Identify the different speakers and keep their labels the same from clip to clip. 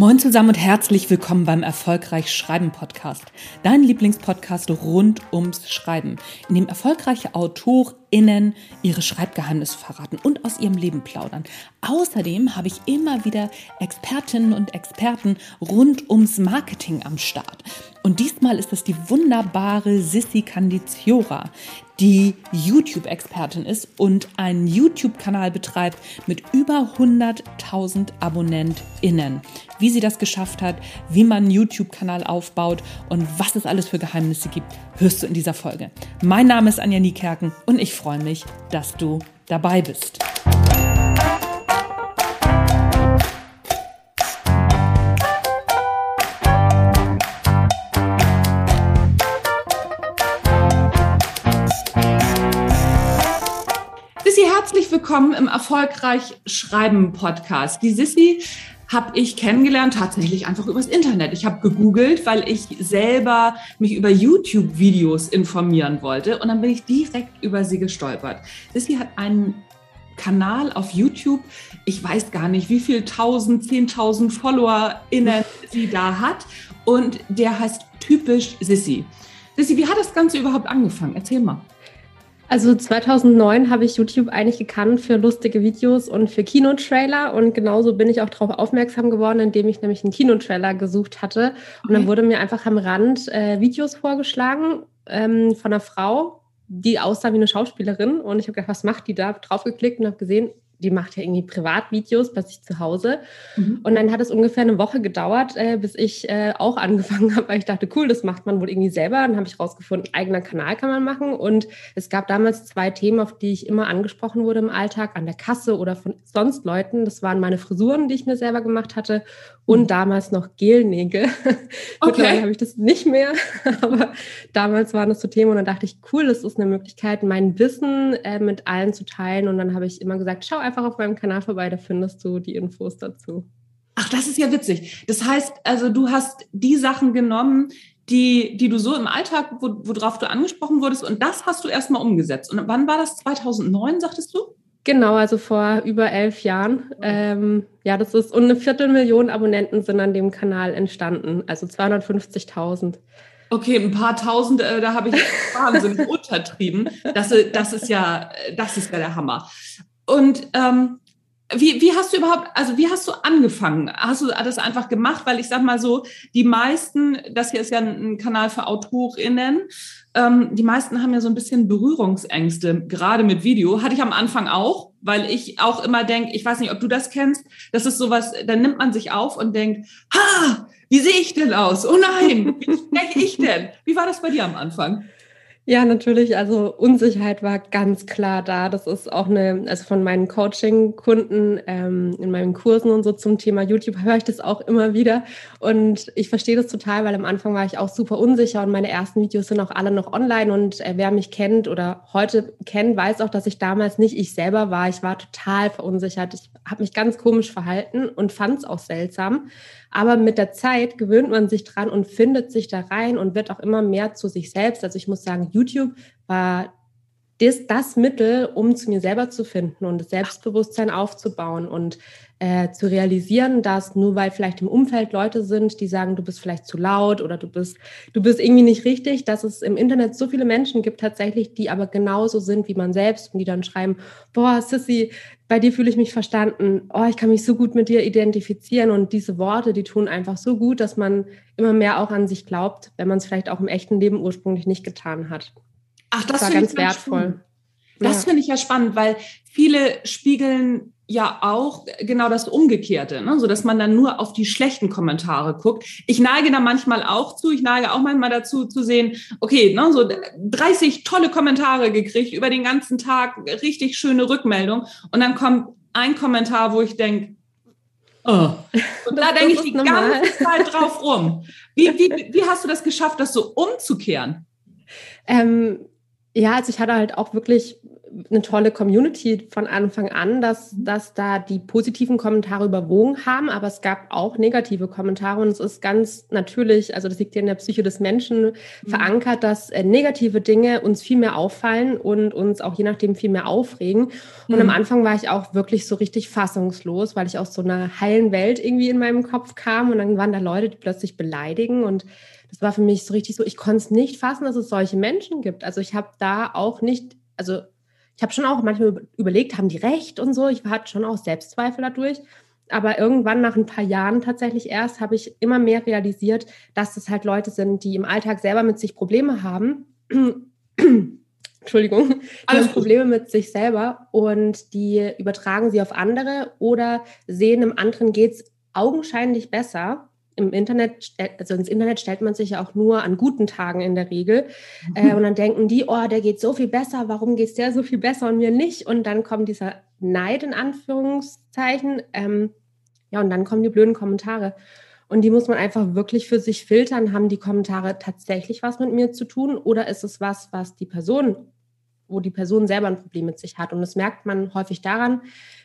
Speaker 1: Moin zusammen und herzlich willkommen beim Erfolgreich Schreiben Podcast, dein Lieblingspodcast rund ums Schreiben, in dem erfolgreiche AutorInnen ihre Schreibgeheimnisse verraten und aus ihrem Leben plaudern. Außerdem habe ich immer wieder Expertinnen und Experten rund ums Marketing am Start. Und diesmal ist es die wunderbare Sissi Candiziora, die YouTube-Expertin ist und einen YouTube-Kanal betreibt mit über 100.000 AbonnentInnen. Wie sie das geschafft hat, wie man einen YouTube-Kanal aufbaut und was es alles für Geheimnisse gibt, hörst du in dieser Folge. Mein Name ist Anja Niekerken und ich freue mich, dass du dabei bist. herzlich willkommen im Erfolgreich Schreiben Podcast. Die Sissi habe ich kennengelernt tatsächlich einfach übers Internet. Ich habe gegoogelt, weil ich selber mich über YouTube-Videos informieren wollte und dann bin ich direkt über sie gestolpert. Sissi hat einen Kanal auf YouTube. Ich weiß gar nicht, wie viel tausend, zehntausend FollowerInnen sie da hat und der heißt typisch Sissi. Sissi, wie hat das Ganze überhaupt angefangen? Erzähl mal.
Speaker 2: Also 2009 habe ich YouTube eigentlich gekannt für lustige Videos und für Kinotrailer. Und genauso bin ich auch darauf aufmerksam geworden, indem ich nämlich einen Kinotrailer gesucht hatte. Und dann wurde mir einfach am Rand äh, Videos vorgeschlagen ähm, von einer Frau, die aussah wie eine Schauspielerin. Und ich habe gedacht, was macht die da? Draufgeklickt und habe gesehen, die macht ja irgendwie Privatvideos bei sich zu Hause. Mhm. Und dann hat es ungefähr eine Woche gedauert, äh, bis ich äh, auch angefangen habe, weil ich dachte, cool, das macht man wohl irgendwie selber. Dann habe ich rausgefunden, eigener Kanal kann man machen. Und es gab damals zwei Themen, auf die ich immer angesprochen wurde im Alltag, an der Kasse oder von sonst Leuten. Das waren meine Frisuren, die ich mir selber gemacht hatte und mhm. damals noch Gelnägel. Okay. Mittlerweile habe ich das nicht mehr, aber damals waren das so Themen und dann dachte ich, cool, das ist eine Möglichkeit, mein Wissen äh, mit allen zu teilen. Und dann habe ich immer gesagt, schau einfach auf meinem Kanal vorbei, da findest du die Infos dazu.
Speaker 1: Ach, das ist ja witzig. Das heißt, also du hast die Sachen genommen, die, die du so im Alltag, wo, worauf du angesprochen wurdest, und das hast du erstmal umgesetzt. Und wann war das? 2009, sagtest du?
Speaker 2: Genau, also vor über elf Jahren. Ähm, ja, das ist, und eine Viertelmillion Abonnenten sind an dem Kanal entstanden, also 250.000.
Speaker 1: Okay, ein paar tausend, äh, da habe ich wahnsinnig untertrieben. Das, das ist ja, das ist ja der Hammer. Und ähm, wie, wie hast du überhaupt, also wie hast du angefangen? Hast du das einfach gemacht? Weil ich sag mal so, die meisten, das hier ist ja ein Kanal für AutorInnen, ähm, die meisten haben ja so ein bisschen Berührungsängste, gerade mit Video. Hatte ich am Anfang auch, weil ich auch immer denke, ich weiß nicht, ob du das kennst, das ist sowas, dann nimmt man sich auf und denkt, ha, wie sehe ich denn aus? Oh nein, wie spreche ich denn? Wie war das bei dir am Anfang?
Speaker 2: Ja, natürlich. Also Unsicherheit war ganz klar da. Das ist auch eine, also von meinen Coaching-Kunden ähm, in meinen Kursen und so zum Thema YouTube höre ich das auch immer wieder. Und ich verstehe das total, weil am Anfang war ich auch super unsicher und meine ersten Videos sind auch alle noch online. Und äh, wer mich kennt oder heute kennt, weiß auch, dass ich damals nicht ich selber war. Ich war total verunsichert. Ich habe mich ganz komisch verhalten und fand es auch seltsam. Aber mit der Zeit gewöhnt man sich dran und findet sich da rein und wird auch immer mehr zu sich selbst. Also ich muss sagen, YouTube war das, das Mittel, um zu mir selber zu finden und das Selbstbewusstsein aufzubauen und äh, zu realisieren, dass nur weil vielleicht im Umfeld Leute sind, die sagen, du bist vielleicht zu laut oder du bist, du bist irgendwie nicht richtig, dass es im Internet so viele Menschen gibt tatsächlich, die aber genauso sind wie man selbst und die dann schreiben, boah, Sissy, bei dir fühle ich mich verstanden, oh, ich kann mich so gut mit dir identifizieren und diese Worte, die tun einfach so gut, dass man immer mehr auch an sich glaubt, wenn man es vielleicht auch im echten Leben ursprünglich nicht getan hat.
Speaker 1: Ach, das, das war ganz wertvoll. Spannend. Das ja. finde ich ja spannend, weil viele spiegeln ja auch genau das Umgekehrte, ne? so dass man dann nur auf die schlechten Kommentare guckt. Ich neige da manchmal auch zu, ich neige auch manchmal dazu zu sehen, okay, ne, so 30 tolle Kommentare gekriegt über den ganzen Tag, richtig schöne Rückmeldung und dann kommt ein Kommentar, wo ich denke, oh. und da denke ich die normal. ganze Zeit drauf rum. Wie, wie, wie hast du das geschafft, das so umzukehren?
Speaker 2: Ähm, ja, also ich hatte halt auch wirklich eine tolle Community von Anfang an, dass, dass da die positiven Kommentare überwogen haben, aber es gab auch negative Kommentare und es ist ganz natürlich, also das liegt ja in der Psyche des Menschen mhm. verankert, dass äh, negative Dinge uns viel mehr auffallen und uns auch je nachdem viel mehr aufregen. Und mhm. am Anfang war ich auch wirklich so richtig fassungslos, weil ich aus so einer heilen Welt irgendwie in meinem Kopf kam und dann waren da Leute, die plötzlich beleidigen und das war für mich so richtig so, ich konnte es nicht fassen, dass es solche Menschen gibt. Also ich habe da auch nicht, also ich habe schon auch manchmal überlegt, haben die recht und so. Ich hatte schon auch Selbstzweifel dadurch. Aber irgendwann nach ein paar Jahren tatsächlich erst habe ich immer mehr realisiert, dass das halt Leute sind, die im Alltag selber mit sich Probleme haben. Entschuldigung, die haben Probleme mit sich selber und die übertragen sie auf andere oder sehen, im anderen geht es augenscheinlich besser im Internet, also ins Internet stellt man sich ja auch nur an guten Tagen in der Regel. Mhm. Äh, und dann denken die, oh, der geht so viel besser, warum geht es der so viel besser und mir nicht? Und dann kommt dieser Neid in Anführungszeichen. Ähm, ja, und dann kommen die blöden Kommentare. Und die muss man einfach wirklich für sich filtern. Haben die Kommentare tatsächlich was mit mir zu tun oder ist es was, was die Person, wo die Person selber ein Problem mit sich hat? Und das merkt man häufig daran,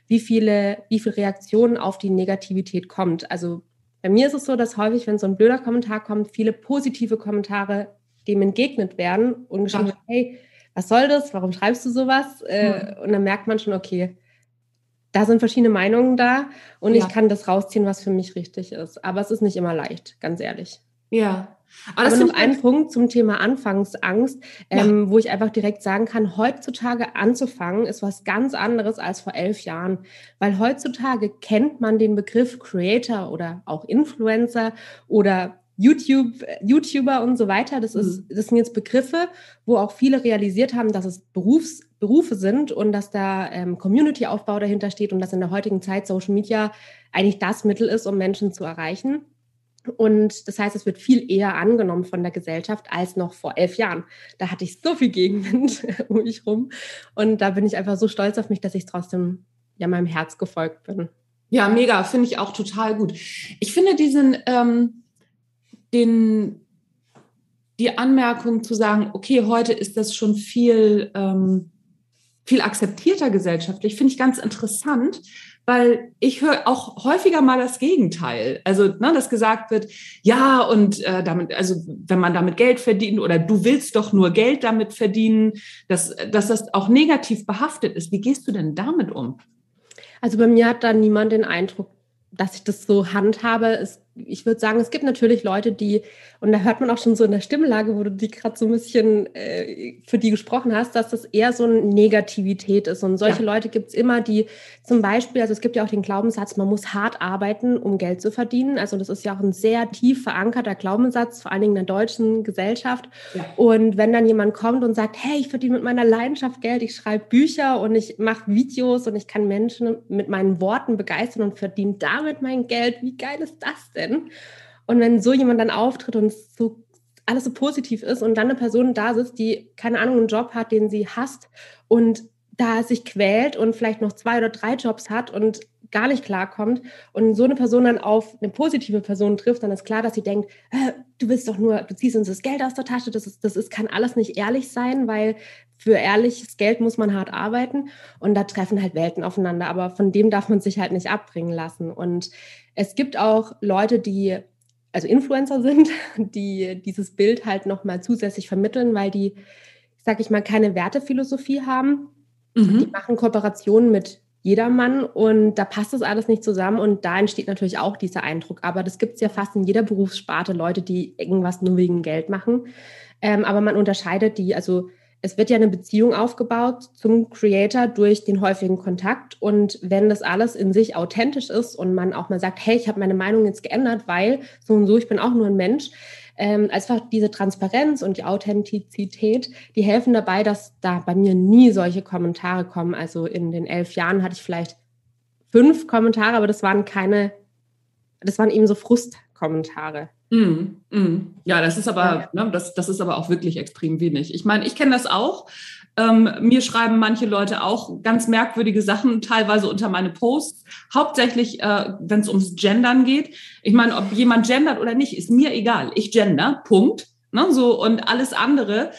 Speaker 2: wie viele, wie viele Reaktionen auf die Negativität kommt. Also bei mir ist es so, dass häufig, wenn so ein blöder Kommentar kommt, viele positive Kommentare dem entgegnet werden und geschrieben wird, hey, was soll das? Warum schreibst du sowas? Äh, und dann merkt man schon, okay, da sind verschiedene Meinungen da und ja. ich kann das rausziehen, was für mich richtig ist. Aber es ist nicht immer leicht, ganz ehrlich.
Speaker 1: Ja,
Speaker 2: aber, Aber noch ein Punkt zum Thema Anfangsangst, ähm, ja. wo ich einfach direkt sagen kann, heutzutage anzufangen ist was ganz anderes als vor elf Jahren. Weil heutzutage kennt man den Begriff Creator oder auch Influencer oder YouTube, YouTuber und so weiter. Das, ist, mhm. das sind jetzt Begriffe, wo auch viele realisiert haben, dass es Berufs, Berufe sind und dass da ähm, Community-Aufbau dahinter steht und dass in der heutigen Zeit Social Media eigentlich das Mittel ist, um Menschen zu erreichen. Und das heißt, es wird viel eher angenommen von der Gesellschaft als noch vor elf Jahren. Da hatte ich so viel Gegenwind um mich rum. Und da bin ich einfach so stolz auf mich, dass ich trotzdem ja meinem Herz gefolgt bin.
Speaker 1: Ja, mega, finde ich auch total gut. Ich finde diesen, ähm, den, die Anmerkung zu sagen, okay, heute ist das schon viel, ähm, viel akzeptierter gesellschaftlich, finde ich ganz interessant, weil ich höre auch häufiger mal das Gegenteil. Also, ne, dass gesagt wird, ja, und äh, damit, also wenn man damit Geld verdient oder du willst doch nur Geld damit verdienen, dass, dass das auch negativ behaftet ist. Wie gehst du denn damit um?
Speaker 2: Also bei mir hat da niemand den Eindruck, dass ich das so handhabe. Es ich würde sagen, es gibt natürlich Leute, die, und da hört man auch schon so in der Stimmlage, wo du die gerade so ein bisschen äh, für die gesprochen hast, dass das eher so eine Negativität ist. Und solche ja. Leute gibt es immer, die zum Beispiel, also es gibt ja auch den Glaubenssatz, man muss hart arbeiten, um Geld zu verdienen. Also das ist ja auch ein sehr tief verankerter Glaubenssatz, vor allen Dingen in der deutschen Gesellschaft. Ja. Und wenn dann jemand kommt und sagt, hey, ich verdiene mit meiner Leidenschaft Geld, ich schreibe Bücher und ich mache Videos und ich kann Menschen mit meinen Worten begeistern und verdiene damit mein Geld, wie geil ist das denn? Und wenn so jemand dann auftritt und so alles so positiv ist und dann eine Person da sitzt, die keine Ahnung einen Job hat, den sie hasst und da sich quält und vielleicht noch zwei oder drei Jobs hat und gar nicht klarkommt und so eine Person dann auf eine positive Person trifft, dann ist klar, dass sie denkt, äh, du willst doch nur, du ziehst uns das Geld aus der Tasche, das ist, das ist, kann alles nicht ehrlich sein, weil für ehrliches Geld muss man hart arbeiten und da treffen halt Welten aufeinander, aber von dem darf man sich halt nicht abbringen lassen. Und es gibt auch Leute, die also Influencer sind, die dieses Bild halt nochmal zusätzlich vermitteln, weil die, sag ich mal, keine Wertephilosophie haben. Mhm. Die machen Kooperationen mit jedermann und da passt das alles nicht zusammen und da entsteht natürlich auch dieser Eindruck. Aber das gibt es ja fast in jeder Berufssparte, Leute, die irgendwas nur wegen Geld machen. Ähm, aber man unterscheidet die, also es wird ja eine Beziehung aufgebaut zum Creator durch den häufigen Kontakt. Und wenn das alles in sich authentisch ist und man auch mal sagt, hey, ich habe meine Meinung jetzt geändert, weil so und so, ich bin auch nur ein Mensch, ähm, einfach diese Transparenz und die Authentizität, die helfen dabei, dass da bei mir nie solche Kommentare kommen. Also in den elf Jahren hatte ich vielleicht fünf Kommentare, aber das waren keine, das waren eben so Frustkommentare.
Speaker 1: Mm, mm. Ja, das ist aber, ne, das, das ist aber auch wirklich extrem wenig. Ich meine, ich kenne das auch. Ähm, mir schreiben manche Leute auch ganz merkwürdige Sachen, teilweise unter meine Posts. Hauptsächlich, äh, wenn es ums Gendern geht. Ich meine, ob jemand gendert oder nicht, ist mir egal. Ich gender, Punkt. Ne, so und alles andere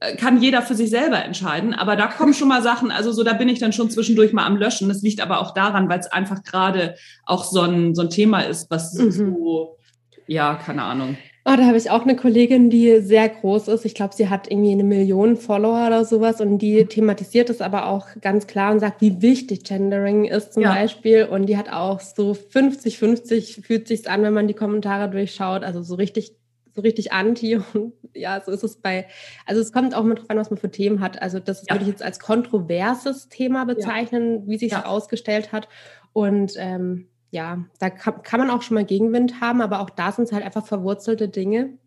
Speaker 1: äh, kann jeder für sich selber entscheiden. Aber da kommen schon mal Sachen, also so, da bin ich dann schon zwischendurch mal am Löschen. Das liegt aber auch daran, weil es einfach gerade auch so ein, so ein Thema ist, was mhm. so, ja, keine Ahnung.
Speaker 2: Oh, da habe ich auch eine Kollegin, die sehr groß ist. Ich glaube, sie hat irgendwie eine Million Follower oder sowas und die thematisiert es aber auch ganz klar und sagt, wie wichtig Gendering ist zum ja. Beispiel. Und die hat auch so 50-50 fühlt sich an, wenn man die Kommentare durchschaut. Also so richtig so richtig anti und ja, so ist es bei, also es kommt auch mit drauf an, was man für Themen hat. Also das ja. würde ich jetzt als kontroverses Thema bezeichnen, ja. wie sich ja. herausgestellt hat. Und ähm, ja, da kann, kann man auch schon mal Gegenwind haben, aber auch da sind es halt einfach verwurzelte Dinge,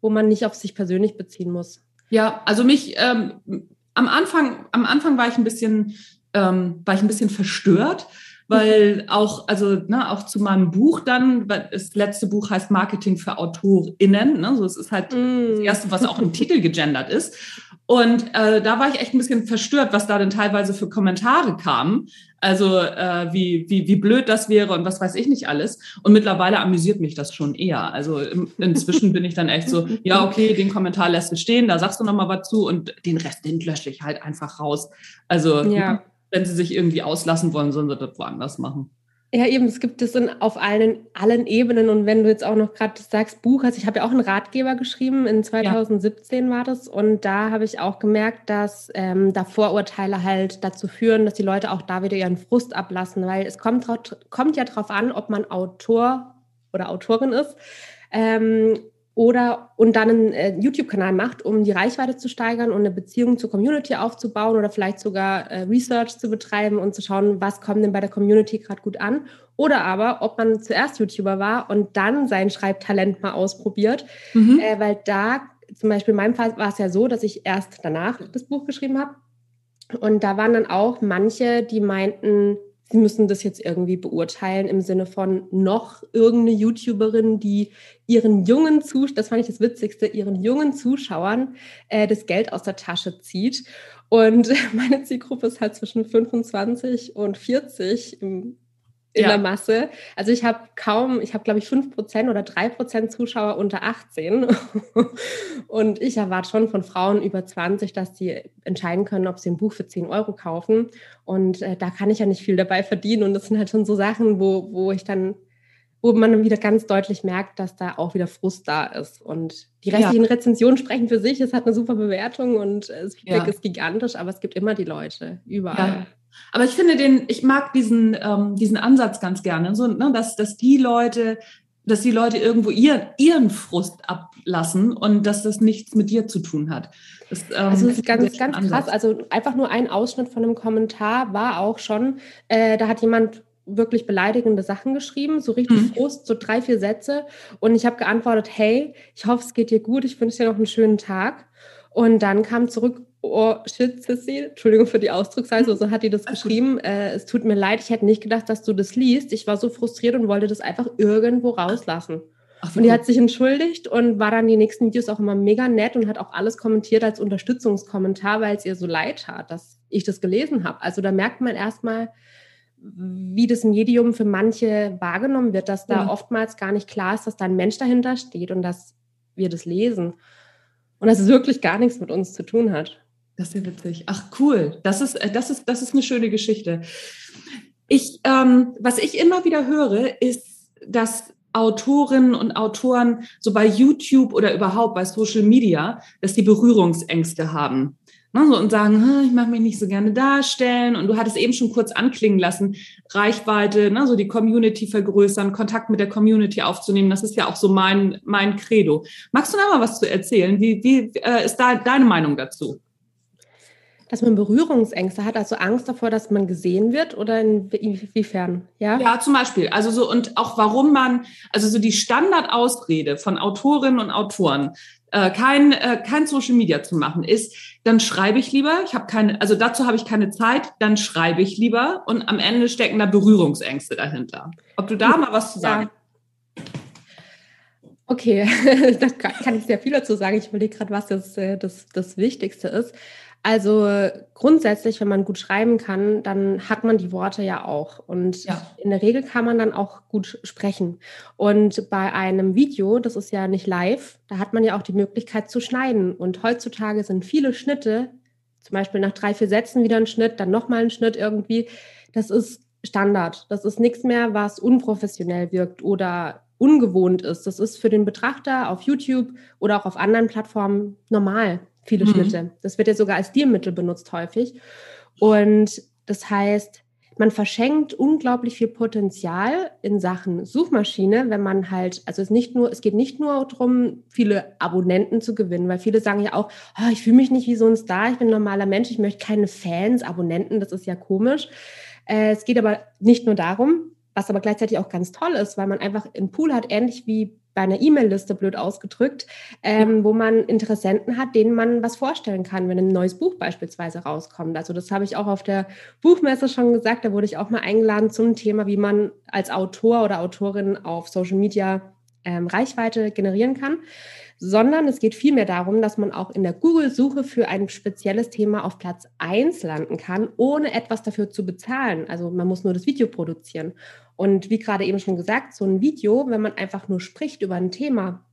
Speaker 2: wo man nicht auf sich persönlich beziehen muss.
Speaker 1: Ja, also mich ähm, am Anfang, am Anfang war ich ein bisschen, ähm, war ich ein bisschen verstört, weil auch, also ne, auch zu meinem Buch dann, das letzte Buch heißt Marketing für AutorInnen, ne, so es ist halt mm. das erste, was auch im Titel gegendert ist. Und äh, da war ich echt ein bisschen verstört, was da denn teilweise für Kommentare kamen. Also äh, wie, wie, wie blöd das wäre und was weiß ich nicht alles. Und mittlerweile amüsiert mich das schon eher. Also im, inzwischen bin ich dann echt so, ja, okay, den Kommentar lässt du stehen, da sagst du nochmal was zu und den Rest, den lösche ich halt einfach raus. Also ja wenn sie sich irgendwie auslassen wollen, sollen sie das woanders machen.
Speaker 2: Ja, eben, es gibt es auf allen, allen Ebenen. Und wenn du jetzt auch noch gerade sagst, Buch, also ich habe ja auch einen Ratgeber geschrieben, in 2017 ja. war das. Und da habe ich auch gemerkt, dass ähm, da Vorurteile halt dazu führen, dass die Leute auch da wieder ihren Frust ablassen, weil es kommt, kommt ja darauf an, ob man Autor oder Autorin ist. Ähm, oder und dann einen äh, YouTube-Kanal macht, um die Reichweite zu steigern und eine Beziehung zur Community aufzubauen oder vielleicht sogar äh, Research zu betreiben und zu schauen, was kommt denn bei der Community gerade gut an. Oder aber, ob man zuerst YouTuber war und dann sein Schreibtalent mal ausprobiert, mhm. äh, weil da zum Beispiel in meinem Fall war es ja so, dass ich erst danach das Buch geschrieben habe. Und da waren dann auch manche, die meinten, Sie müssen das jetzt irgendwie beurteilen im Sinne von noch irgendeine YouTuberin, die ihren jungen Zuschauern, das fand ich das Witzigste, ihren jungen Zuschauern äh, das Geld aus der Tasche zieht. Und meine Zielgruppe ist halt zwischen 25 und 40 im in ja. der Masse. Also ich habe kaum, ich habe glaube ich 5% oder 3% Zuschauer unter 18. und ich erwarte schon von Frauen über 20, dass sie entscheiden können, ob sie ein Buch für 10 Euro kaufen. Und äh, da kann ich ja nicht viel dabei verdienen. Und das sind halt schon so Sachen, wo, wo ich dann wo man dann wieder ganz deutlich merkt, dass da auch wieder Frust da ist. Und die restlichen ja. Rezensionen sprechen für sich. Es hat eine super Bewertung und das Feedback ja. ist gigantisch, aber es gibt immer die Leute überall. Ja.
Speaker 1: Aber ich finde den, ich mag diesen, ähm, diesen Ansatz ganz gerne, so, ne, dass, dass die Leute, dass die Leute irgendwo ihren, ihren Frust ablassen und dass das nichts mit dir zu tun hat.
Speaker 2: Das, ähm, also das ist ganz, ganz krass. Also einfach nur ein Ausschnitt von einem Kommentar war auch schon, äh, da hat jemand wirklich beleidigende Sachen geschrieben, so richtig mhm. Frust, so drei, vier Sätze. Und ich habe geantwortet, hey, ich hoffe, es geht dir gut, ich wünsche dir noch einen schönen Tag. Und dann kam zurück, oh shit, Sissy, Entschuldigung für die Ausdrucksweise, so hat die das geschrieben. Äh, es tut mir leid, ich hätte nicht gedacht, dass du das liest. Ich war so frustriert und wollte das einfach irgendwo rauslassen. Ach, und die hat sich entschuldigt und war dann die nächsten Videos auch immer mega nett und hat auch alles kommentiert als Unterstützungskommentar, weil es ihr so leid tat, dass ich das gelesen habe. Also da merkt man erstmal, wie das Medium für manche wahrgenommen wird, dass da ja. oftmals gar nicht klar ist, dass da ein Mensch dahinter steht und dass wir das lesen. Und dass es wirklich gar nichts mit uns zu tun hat.
Speaker 1: Das ist ja witzig. Ach, cool. Das ist, äh, das ist, das ist eine schöne Geschichte. Ich, ähm, was ich immer wieder höre, ist, dass Autorinnen und Autoren so bei YouTube oder überhaupt bei Social Media, dass die Berührungsängste haben. Ne, so, und sagen, ich mag mich nicht so gerne darstellen. Und du hattest eben schon kurz anklingen lassen, Reichweite, ne, so die Community vergrößern, Kontakt mit der Community aufzunehmen. Das ist ja auch so mein, mein Credo. Magst du da mal was zu erzählen? Wie, wie äh, ist da deine Meinung dazu?
Speaker 2: dass man Berührungsängste hat, also Angst davor, dass man gesehen wird oder inwiefern?
Speaker 1: Ja, ja zum Beispiel. Also so und auch warum man, also so die Standardausrede von Autorinnen und Autoren, äh, kein, äh, kein Social Media zu machen, ist, dann schreibe ich lieber, ich habe keine, also dazu habe ich keine Zeit, dann schreibe ich lieber und am Ende stecken da Berührungsängste dahinter. Ob du da mal was zu sagen? Ja.
Speaker 2: Okay, da kann ich sehr viel dazu sagen. Ich überlege gerade, was das, äh, das, das Wichtigste ist. Also grundsätzlich, wenn man gut schreiben kann, dann hat man die Worte ja auch. Und ja. in der Regel kann man dann auch gut sprechen. Und bei einem Video, das ist ja nicht live, da hat man ja auch die Möglichkeit zu schneiden. Und heutzutage sind viele Schnitte, zum Beispiel nach drei, vier Sätzen wieder ein Schnitt, dann nochmal ein Schnitt irgendwie. Das ist Standard. Das ist nichts mehr, was unprofessionell wirkt oder ungewohnt ist. Das ist für den Betrachter auf YouTube oder auch auf anderen Plattformen normal, viele mhm. Schnitte. Das wird ja sogar als Stilmittel benutzt häufig. Und das heißt, man verschenkt unglaublich viel Potenzial in Sachen Suchmaschine, wenn man halt, also es nicht nur, es geht nicht nur darum, viele Abonnenten zu gewinnen, weil viele sagen ja auch, oh, ich fühle mich nicht wie so ein Star, ich bin ein normaler Mensch, ich möchte keine Fans, Abonnenten, das ist ja komisch. Äh, es geht aber nicht nur darum, was aber gleichzeitig auch ganz toll ist, weil man einfach einen Pool hat, ähnlich wie bei einer E-Mail-Liste blöd ausgedrückt, ähm, wo man Interessenten hat, denen man was vorstellen kann, wenn ein neues Buch beispielsweise rauskommt. Also das habe ich auch auf der Buchmesse schon gesagt, da wurde ich auch mal eingeladen zum Thema, wie man als Autor oder Autorin auf Social Media ähm, Reichweite generieren kann sondern es geht vielmehr darum, dass man auch in der Google-Suche für ein spezielles Thema auf Platz 1 landen kann, ohne etwas dafür zu bezahlen. Also man muss nur das Video produzieren. Und wie gerade eben schon gesagt, so ein Video, wenn man einfach nur spricht über ein Thema,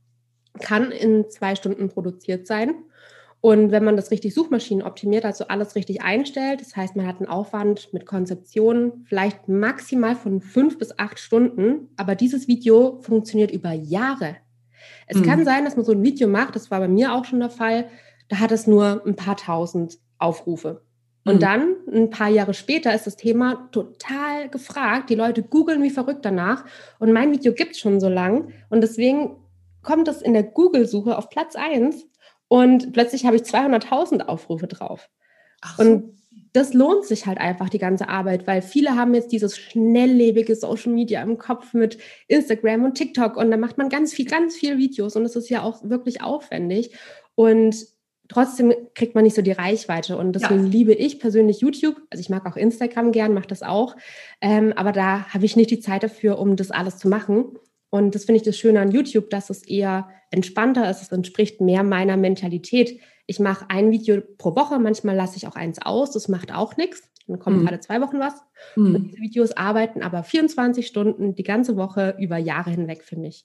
Speaker 2: kann in zwei Stunden produziert sein. Und wenn man das richtig Suchmaschinen optimiert, also alles richtig einstellt, das heißt, man hat einen Aufwand mit Konzeption vielleicht maximal von fünf bis acht Stunden, aber dieses Video funktioniert über Jahre. Es mhm. kann sein, dass man so ein Video macht, das war bei mir auch schon der Fall, da hat es nur ein paar tausend Aufrufe. Und mhm. dann, ein paar Jahre später, ist das Thema total gefragt. Die Leute googeln wie verrückt danach. Und mein Video gibt es schon so lang. Und deswegen kommt es in der Google-Suche auf Platz 1. Und plötzlich habe ich 200.000 Aufrufe drauf. So. Und das lohnt sich halt einfach, die ganze Arbeit, weil viele haben jetzt dieses schnelllebige Social Media im Kopf mit Instagram und TikTok und da macht man ganz viel, ganz viel Videos und das ist ja auch wirklich aufwendig und trotzdem kriegt man nicht so die Reichweite und deswegen ja. liebe ich persönlich YouTube, also ich mag auch Instagram gern, mache das auch, ähm, aber da habe ich nicht die Zeit dafür, um das alles zu machen und das finde ich das Schöne an YouTube, dass es eher entspannter ist, es entspricht mehr meiner Mentalität, ich mache ein Video pro Woche, manchmal lasse ich auch eins aus, das macht auch nichts. Dann kommen mhm. alle zwei Wochen was. Mhm. Und diese Videos arbeiten aber 24 Stunden die ganze Woche über Jahre hinweg für mich.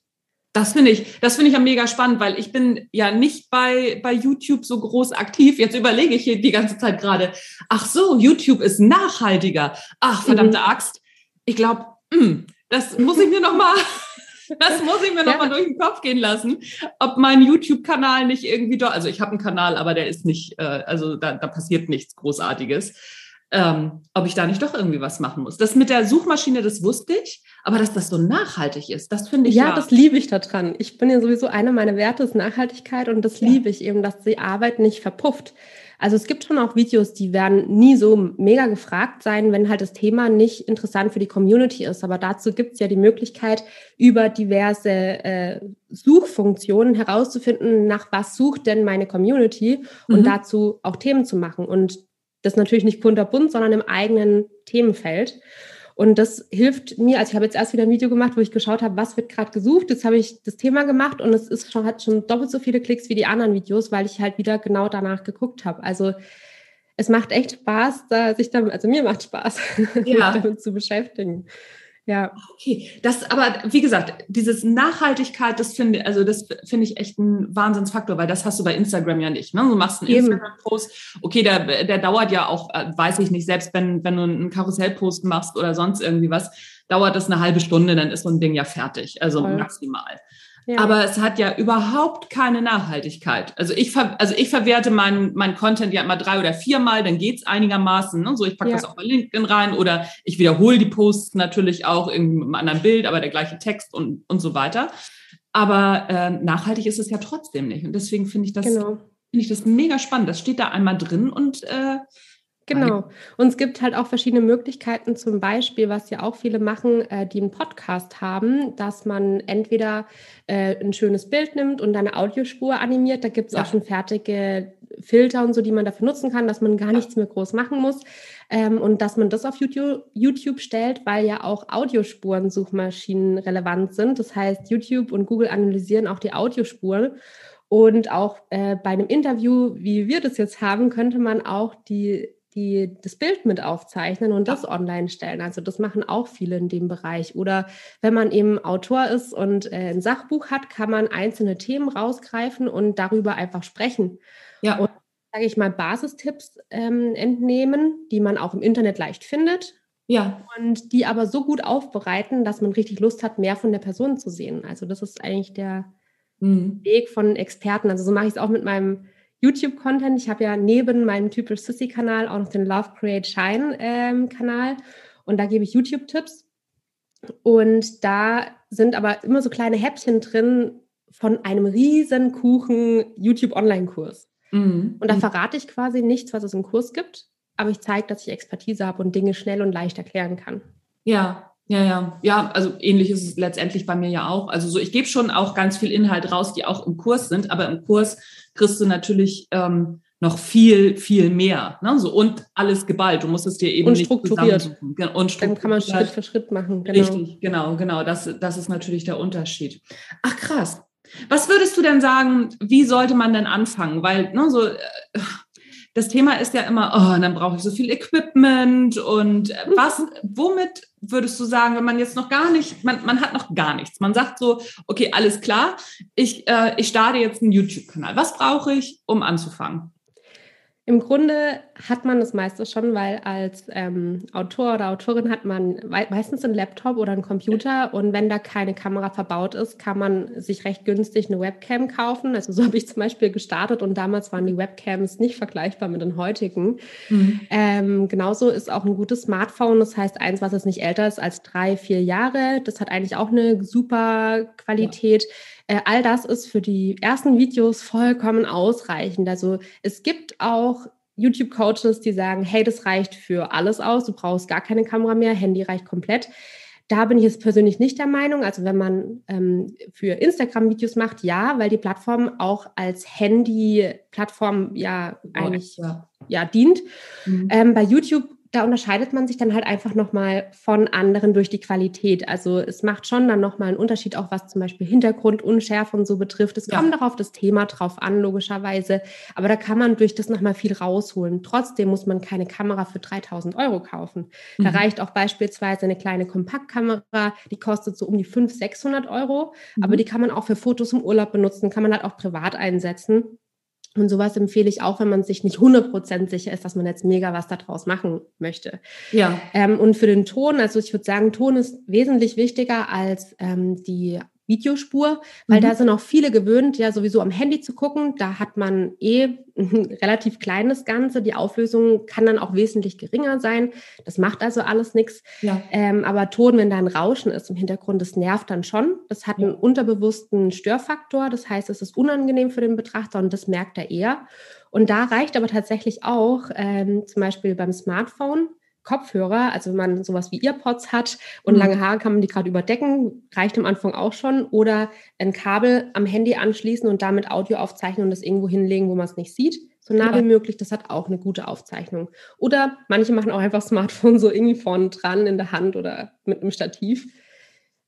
Speaker 1: Das finde ich, das finde ich ja mega spannend, weil ich bin ja nicht bei, bei YouTube so groß aktiv. Jetzt überlege ich hier die ganze Zeit gerade, ach so, YouTube ist nachhaltiger. Ach, verdammte mhm. Axt. Ich glaube, hm, das muss ich mir noch mal das muss ich mir ja. nochmal durch den Kopf gehen lassen, ob mein YouTube-Kanal nicht irgendwie doch, also ich habe einen Kanal, aber der ist nicht, äh, also da, da passiert nichts Großartiges. Ähm, ob ich da nicht doch irgendwie was machen muss. Das mit der Suchmaschine, das wusste ich, aber dass das so nachhaltig ist, das finde ich
Speaker 2: ja. Ja, das liebe ich daran. Ich bin ja sowieso eine meiner Werte ist Nachhaltigkeit und das ja. liebe ich eben, dass die Arbeit nicht verpufft. Also es gibt schon auch Videos, die werden nie so mega gefragt sein, wenn halt das Thema nicht interessant für die Community ist. Aber dazu gibt es ja die Möglichkeit, über diverse äh, Suchfunktionen herauszufinden, nach was sucht denn meine Community und mhm. dazu auch Themen zu machen. Und das natürlich nicht kunterbunt, sondern im eigenen Themenfeld. Und das hilft mir, also ich habe jetzt erst wieder ein Video gemacht, wo ich geschaut habe, was wird gerade gesucht. Jetzt habe ich das Thema gemacht und es ist schon, hat schon doppelt so viele Klicks wie die anderen Videos, weil ich halt wieder genau danach geguckt habe. Also es macht echt Spaß, da sich damit, also mir macht Spaß, ja. damit zu beschäftigen.
Speaker 1: Ja. Okay, das aber, wie gesagt, dieses Nachhaltigkeit, das finde also das finde ich echt ein Wahnsinnsfaktor, weil das hast du bei Instagram ja nicht. Ne? Du machst einen Instagram-Post, okay, der, der dauert ja auch, äh, weiß ich nicht, selbst wenn, wenn du einen Karussellpost machst oder sonst irgendwie was, dauert das eine halbe Stunde, dann ist so ein Ding ja fertig, also Voll. maximal. Ja. Aber es hat ja überhaupt keine Nachhaltigkeit. Also ich, ver also ich verwerte meinen mein Content ja immer drei oder viermal, dann geht's einigermaßen. Ne? So, ich packe ja. das auch bei LinkedIn rein oder ich wiederhole die Posts natürlich auch mit einem anderen Bild, aber der gleiche Text und, und so weiter. Aber äh, nachhaltig ist es ja trotzdem nicht. Und deswegen finde ich das, genau. finde ich das mega spannend. Das steht da einmal drin und äh,
Speaker 2: Genau. Und es gibt halt auch verschiedene Möglichkeiten, zum Beispiel, was ja auch viele machen, äh, die einen Podcast haben, dass man entweder äh, ein schönes Bild nimmt und eine Audiospur animiert. Da gibt es ja. auch schon fertige Filter und so, die man dafür nutzen kann, dass man gar ja. nichts mehr groß machen muss. Ähm, und dass man das auf YouTube, YouTube stellt, weil ja auch Audiospuren Suchmaschinen relevant sind. Das heißt, YouTube und Google analysieren auch die Audiospuren. Und auch äh, bei einem Interview, wie wir das jetzt haben, könnte man auch die die das Bild mit aufzeichnen und das online stellen. Also das machen auch viele in dem Bereich. Oder wenn man eben Autor ist und äh, ein Sachbuch hat, kann man einzelne Themen rausgreifen und darüber einfach sprechen. Ja. Und sage ich mal Basistipps ähm, entnehmen, die man auch im Internet leicht findet. Ja. Und die aber so gut aufbereiten, dass man richtig Lust hat, mehr von der Person zu sehen. Also das ist eigentlich der mhm. Weg von Experten. Also so mache ich es auch mit meinem YouTube-Content. Ich habe ja neben meinem typisch Sissy-Kanal auch noch den Love Create Shine-Kanal. Ähm, und da gebe ich YouTube-Tipps. Und da sind aber immer so kleine Häppchen drin von einem riesen Kuchen YouTube-Online-Kurs. Mhm. Und da verrate ich quasi nichts, was es im Kurs gibt, aber ich zeige, dass ich Expertise habe und Dinge schnell und leicht erklären kann.
Speaker 1: Ja, ja, ja, ja, also ähnlich ist es letztendlich bei mir ja auch. Also so, ich gebe schon auch ganz viel Inhalt raus, die auch im Kurs sind, aber im Kurs kriegst du natürlich ähm, noch viel, viel mehr. Ne? So, und alles geballt. Du musst es dir eben
Speaker 2: und strukturiert.
Speaker 1: Nicht und strukturiert.
Speaker 2: Dann kann man Schritt für Schritt machen.
Speaker 1: Genau. Richtig, genau, genau. Das, das ist natürlich der Unterschied. Ach krass. Was würdest du denn sagen, wie sollte man denn anfangen? Weil ne, so, äh, das Thema ist ja immer, oh, dann brauche ich so viel Equipment und äh, was, womit würdest du sagen, wenn man jetzt noch gar nicht, man, man hat noch gar nichts, man sagt so, okay, alles klar, ich, äh, ich starte jetzt einen YouTube-Kanal. Was brauche ich, um anzufangen?
Speaker 2: Im Grunde hat man das meiste schon, weil als ähm, Autor oder Autorin hat man meistens einen Laptop oder einen Computer und wenn da keine Kamera verbaut ist, kann man sich recht günstig eine Webcam kaufen. Also so habe ich zum Beispiel gestartet und damals waren die Webcams nicht vergleichbar mit den heutigen. Mhm. Ähm, genauso ist auch ein gutes Smartphone, das heißt eins, was jetzt nicht älter ist als drei, vier Jahre. Das hat eigentlich auch eine super Qualität. Ja äh, all das ist für die ersten Videos vollkommen ausreichend. Also es gibt auch YouTube-Coaches, die sagen, hey, das reicht für alles aus, du brauchst gar keine Kamera mehr, Handy reicht komplett. Da bin ich jetzt persönlich nicht der Meinung. Also wenn man ähm, für Instagram Videos macht, ja, weil die Plattform auch als Handy-Plattform ja eigentlich ja. ja dient. Mhm. Ähm, bei YouTube da unterscheidet man sich dann halt einfach nochmal von anderen durch die Qualität. Also es macht schon dann nochmal einen Unterschied, auch was zum Beispiel Hintergrund, Unschärfe und so betrifft. Es ja. kommt auch auf das Thema drauf an, logischerweise. Aber da kann man durch das nochmal viel rausholen. Trotzdem muss man keine Kamera für 3000 Euro kaufen. Mhm. Da reicht auch beispielsweise eine kleine Kompaktkamera, die kostet so um die 500, 600 Euro. Mhm. Aber die kann man auch für Fotos im Urlaub benutzen, kann man halt auch privat einsetzen. Und sowas empfehle ich auch, wenn man sich nicht 100% sicher ist, dass man jetzt mega was daraus machen möchte. Ja. Ähm, und für den Ton, also ich würde sagen, Ton ist wesentlich wichtiger als ähm, die Videospur, weil mhm. da sind auch viele gewöhnt, ja sowieso am Handy zu gucken. Da hat man eh ein relativ kleines Ganze. Die Auflösung kann dann auch wesentlich geringer sein. Das macht also alles nichts. Ja. Ähm, aber Ton, wenn da ein Rauschen ist im Hintergrund, das nervt dann schon. Das hat einen unterbewussten Störfaktor. Das heißt, es ist unangenehm für den Betrachter und das merkt er eher. Und da reicht aber tatsächlich auch ähm, zum Beispiel beim Smartphone Kopfhörer, also wenn man sowas wie Earpods hat und mhm. lange Haare kann man die gerade überdecken, reicht am Anfang auch schon. Oder ein Kabel am Handy anschließen und damit Audio aufzeichnen und das irgendwo hinlegen, wo man es nicht sieht. So nah ja. wie möglich, das hat auch eine gute Aufzeichnung. Oder manche machen auch einfach Smartphone so irgendwie vorne dran in der Hand oder mit einem Stativ.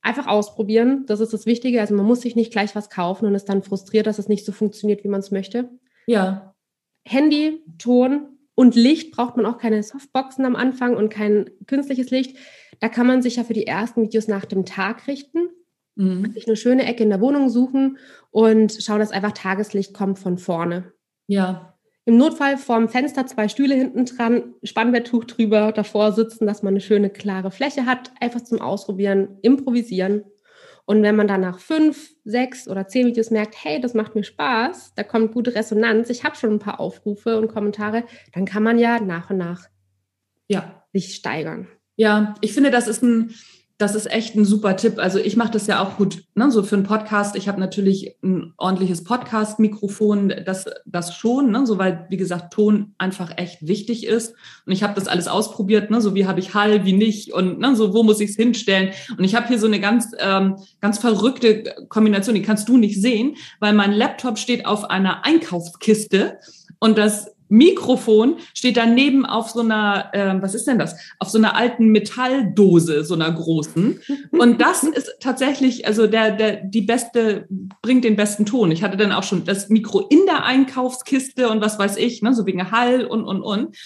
Speaker 2: Einfach ausprobieren, das ist das Wichtige. Also man muss sich nicht gleich was kaufen und ist dann frustriert, dass es nicht so funktioniert, wie man es möchte. Ja. Handy, Ton, und Licht braucht man auch keine Softboxen am Anfang und kein künstliches Licht. Da kann man sich ja für die ersten Videos nach dem Tag richten, mhm. sich eine schöne Ecke in der Wohnung suchen und schauen, dass einfach Tageslicht kommt von vorne. Ja. Im Notfall vorm Fenster zwei Stühle hinten dran, Spannbetttuch drüber, davor sitzen, dass man eine schöne klare Fläche hat. Einfach zum Ausprobieren, improvisieren und wenn man dann nach fünf, sechs oder zehn Videos merkt, hey, das macht mir Spaß, da kommt gute Resonanz, ich habe schon ein paar Aufrufe und Kommentare, dann kann man ja nach und nach ja. sich steigern.
Speaker 1: Ja, ich finde, das ist ein, das ist echt ein super Tipp. Also ich mache das ja auch gut, ne? so für einen Podcast. Ich habe natürlich ein ordentliches Podcast-Mikrofon, das, das schon, ne? so weil, wie gesagt, Ton einfach echt wichtig ist. Und ich habe das alles ausprobiert, ne? so wie habe ich Hall, wie nicht und ne? so wo muss ich es hinstellen. Und ich habe hier so eine ganz, ähm, ganz verrückte Kombination, die kannst du nicht sehen, weil mein Laptop steht auf einer Einkaufskiste und das Mikrofon steht daneben auf so einer, äh, was ist denn das? Auf so einer alten Metalldose, so einer großen. Und das ist tatsächlich, also der, der, die beste, bringt den besten Ton. Ich hatte dann auch schon das Mikro in der Einkaufskiste und was weiß ich, ne, so wegen Hall und, und, und.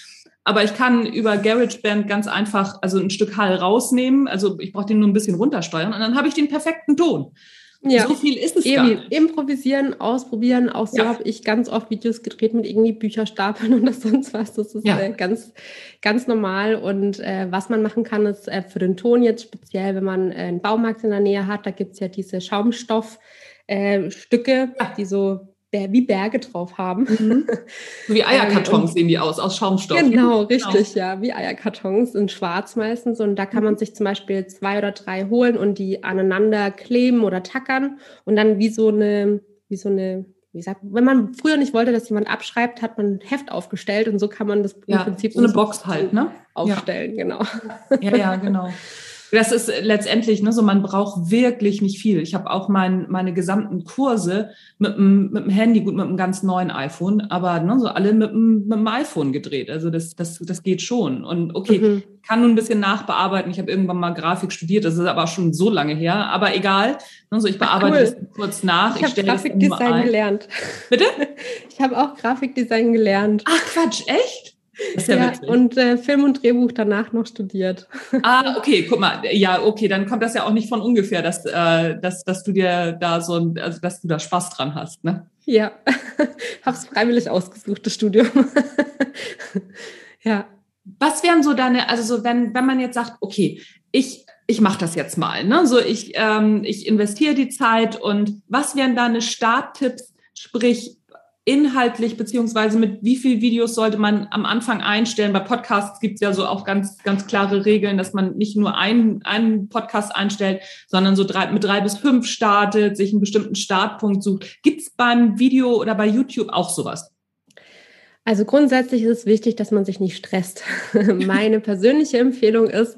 Speaker 1: Aber ich kann über GarageBand ganz einfach, also ein Stück Hall rausnehmen. Also ich brauche den nur ein bisschen runtersteuern und dann habe ich den perfekten Ton.
Speaker 2: Ja. So viel ist es Eben, gar nicht. Improvisieren, ausprobieren. Auch so ja. habe ich ganz oft Videos gedreht mit irgendwie Bücherstapeln oder sonst was. Das ist ja. äh, ganz, ganz normal. Und äh, was man machen kann, ist äh, für den Ton jetzt speziell, wenn man äh, einen Baumarkt in der Nähe hat, da gibt es ja diese Schaumstoffstücke, äh, die so wie Berge drauf haben. Mhm.
Speaker 1: So wie Eierkartons ähm, sehen die aus, aus Schaumstoff.
Speaker 2: Genau, richtig, genau. ja, wie Eierkartons in schwarz meistens. Und da kann man mhm. sich zum Beispiel zwei oder drei holen und die aneinander kleben oder tackern und dann wie so eine, wie so eine, wie gesagt, wenn man früher nicht wollte, dass jemand abschreibt, hat man ein Heft aufgestellt und so kann man das
Speaker 1: ja, im Prinzip so eine Box halt, ne?
Speaker 2: Aufstellen,
Speaker 1: ja.
Speaker 2: genau.
Speaker 1: Ja, ja, genau. Das ist letztendlich, ne, so man braucht wirklich nicht viel. Ich habe auch mein, meine gesamten Kurse mit dem, mit dem Handy, gut mit einem ganz neuen iPhone, aber ne, so alle mit dem, mit dem iPhone gedreht. Also das, das, das geht schon. Und okay, mhm. kann nun ein bisschen nachbearbeiten. Ich habe irgendwann mal Grafik studiert, das ist aber schon so lange her. Aber egal, ne, so ich bearbeite Ach, cool. das kurz nach.
Speaker 2: Ich, ich habe Grafikdesign gelernt.
Speaker 1: Bitte?
Speaker 2: Ich habe auch Grafikdesign gelernt.
Speaker 1: Ach Quatsch, echt?
Speaker 2: Ja, ja und äh, Film und Drehbuch danach noch studiert.
Speaker 1: Ah, okay, guck mal, ja, okay, dann kommt das ja auch nicht von ungefähr, dass, äh, dass, dass du dir da so, also dass du da Spaß dran hast, ne?
Speaker 2: Ja, hab's freiwillig ausgesucht, das Studium.
Speaker 1: ja. Was wären so deine, also so, wenn, wenn man jetzt sagt, okay, ich, ich mache das jetzt mal, ne? So, ich, ähm, ich investiere die Zeit und was wären deine Starttipps? Sprich, inhaltlich beziehungsweise mit wie viel Videos sollte man am Anfang einstellen? Bei Podcasts gibt es ja so auch ganz, ganz klare Regeln, dass man nicht nur einen, einen Podcast einstellt, sondern so drei, mit drei bis fünf startet, sich einen bestimmten Startpunkt sucht. Gibt es beim Video oder bei YouTube auch sowas?
Speaker 2: Also grundsätzlich ist es wichtig, dass man sich nicht stresst. Meine persönliche Empfehlung ist,